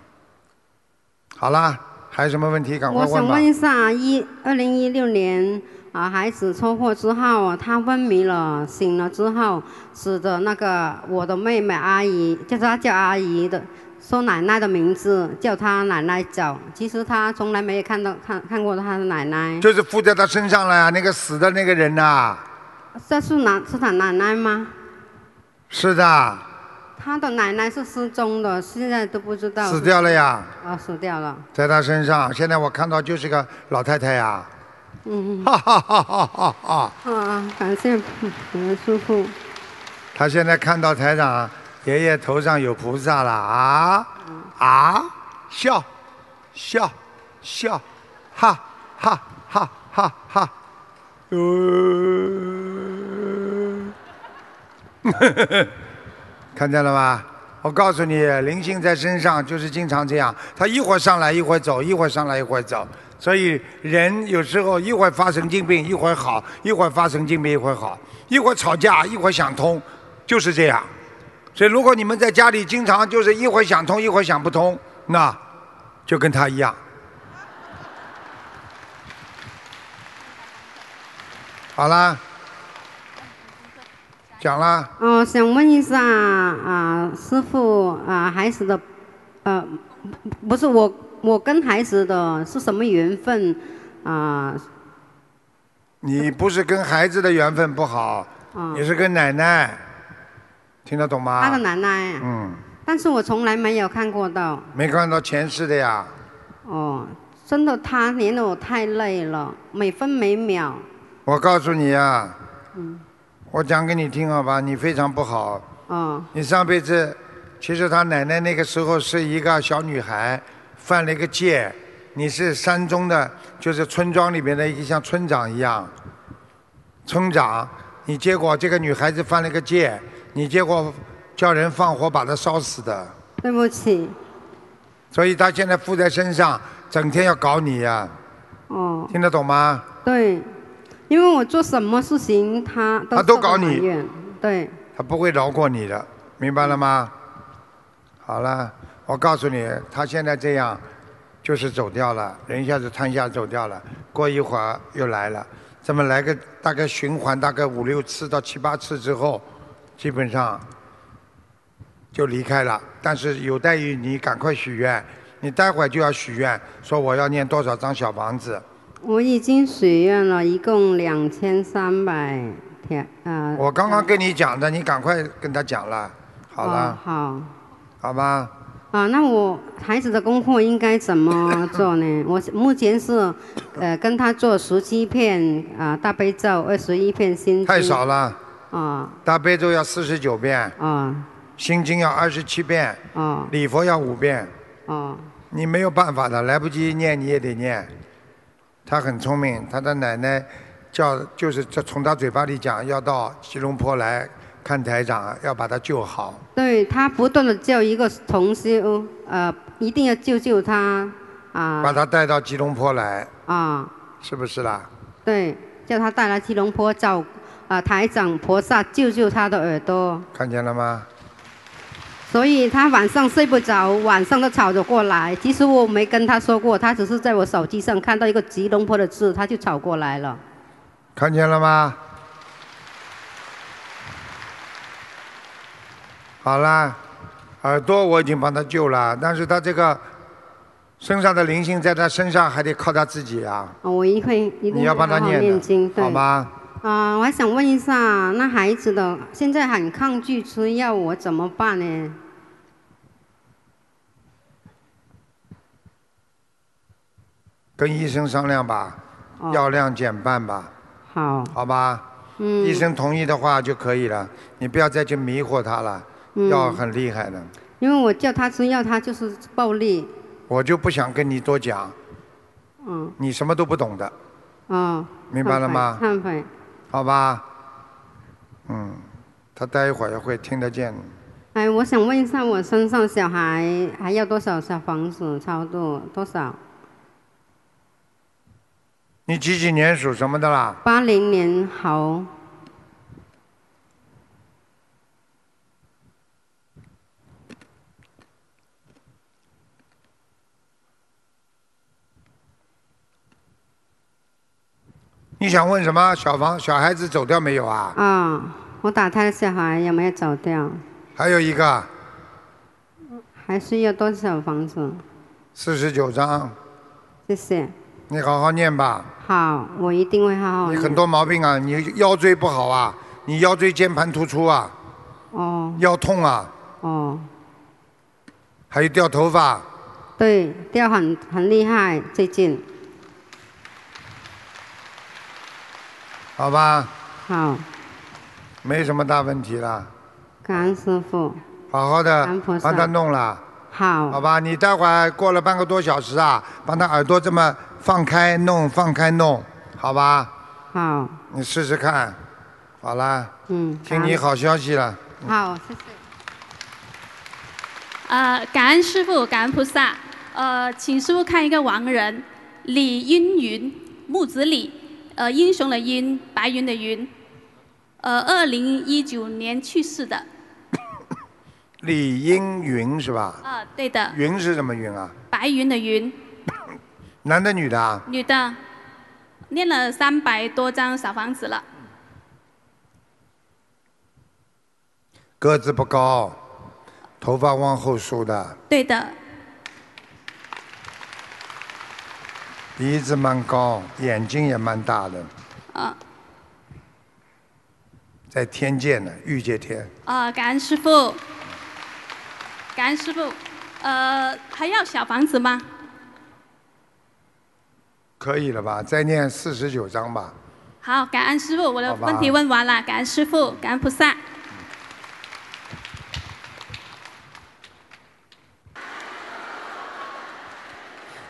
好啦，还有什么问题？赶快问吧我想问。一下，一二零一六年啊，孩子车祸之后，他昏迷了，醒了之后，使得那个我的妹妹阿姨，叫她叫阿姨的，说奶奶的名字，叫他奶奶走。其实他从来没有看到看看过他的奶奶。就是附在他身上了呀，那个死的那个人呐、这是奶是他奶奶吗？是的，他的奶奶是失踪的，现在都不知道。死掉了呀，啊，死掉了。在他身上。现在我看到就是个老太太呀，嗯。哈哈哈哈哈哈！啊，感谢感恩师傅。他现在看到台长爷爷头上有菩萨了啊啊，笑笑笑，哈哈哈哈哈，呃，看见了吗？我告诉你，灵性在身上就是经常这样，他一会儿上来一会儿走，一会儿上来一会儿走，所以人有时候一会儿发神经病，一会儿好，一会儿发神经病，一会儿好，一会儿吵架，一会儿想通，就是这样。所以如果你们在家里经常就是一会儿想通，一会儿想不通，那就跟他一样。好啦，讲啦。哦，想问一下啊，师傅啊，孩子的，呃，不不是我，我跟孩子的是什么缘分啊？你不是跟孩子的缘分不好，啊你是跟奶奶，听得懂吗？他的奶奶，嗯，但是我从来没有看过到。没看到前世的呀。哦，真的，他连得我太累了，每分每秒。我告诉你啊，嗯，我讲给你听好吧，你非常不好。嗯，你上辈子，其实他奶奶那个时候是一个小女孩，犯了一个戒。你是山中的，就是村庄里面的一个像村长一样，村长。你结果这个女孩子犯了个戒，你结果叫人放火把他烧死的，对不起。所以他现在附在身上，整天要搞你呀、哦，听得懂吗？对，因为我做什么事情他都他都搞你。埋怨对，他不会饶过你的，明白了吗？好了，我告诉你，他现在这样，就是走掉了，人一下子瘫下走掉了，过一会儿又来了，这么来个大概循环大概五六次到七八次之后，基本上就离开了。但是有待于你赶快许愿，你待会儿就要许愿，说我要念多少张小房子。我已经许愿了，一共两千三百天啊。我刚刚跟你讲的，你赶快跟他讲了，好了，哦好好吧？啊，那我孩子的功课应该怎么 做呢？我目前是呃跟他做十七片啊大悲咒，二十一片心经。太少了。啊。大悲咒要四十九遍，啊。心经要二十七遍，啊。礼佛要五遍，啊。你没有办法的，来不及念你也得念。他很聪明，他的奶奶叫就是这从他嘴巴里讲，要到吉隆坡来看台长，要把他救好。对他不断的叫一个同修，呃，一定要救救他啊。把他带到吉隆坡来，啊，是不是啦？对，叫他带来吉隆坡找啊台长菩萨救救他的耳朵。看见了吗？所以他晚上睡不着，晚上都吵着过来。其实我没跟他说过，他只是在我手机上看到一个吉隆坡的字，他就吵过来了。看见了吗？好啦，耳朵我已经帮他救了，但是他这个身上的灵性在他身上还得靠他自己啊。啊我一会一定你要帮他念经，对好吧？啊、我还想问一下，那孩子的现在很抗拒吃药，我怎么办呢？跟医生商量吧，哦药量减半吧，好，好吧？嗯医生同意的话就可以了，你不要再去迷惑他了，嗯药很厉害的，因为我叫他吃药，他就是暴力。我就不想跟你多讲，嗯，你什么都不懂的，哦，明白了吗？忏悔。好吧？嗯，他待一会儿会听得见。哎，我想问一下，我身上小孩还要多少小房子超度？多少？你几几年属什么的啦？八零年猴。你想问什么？小房小孩子走掉没有啊？啊、我打胎的小孩有没有走掉？还有一个还需要多少房子？四十九张，谢谢。你好好念吧。好，我一定会好好。你很多毛病啊，你腰椎不好啊，你腰椎间盘突出啊，哦腰痛啊，哦，还有掉头发，对，掉很很厉害，最近。好吧？好，没什么大问题了，感恩师傅。好好的感恩菩萨帮他弄了。好。好吧，你待会儿过了半个多小时啊，帮他耳朵这么放开弄，放开弄，好吧？好。你试试看，好啦。嗯。听你好消息了。好，谢谢。呃，感恩师傅，感恩菩萨。呃，请师傅看一个亡人李英云，木子李，呃，英雄的英，白云的云。呃，二零一九年去世的。李英云是吧？啊、对的，云是什么云啊？白云的云，男的女的啊？女的，念了三百多张小房子了。个子不高，头发往后梳的，对的，鼻子蛮高，眼睛也蛮大的，啊、在天界呢，御界天。啊，感恩师傅，感恩师傅。呃，还要小房子吗？可以了吧？再念四十九章吧。好，感恩师傅，我的问题问完了，感恩师傅，感恩菩萨。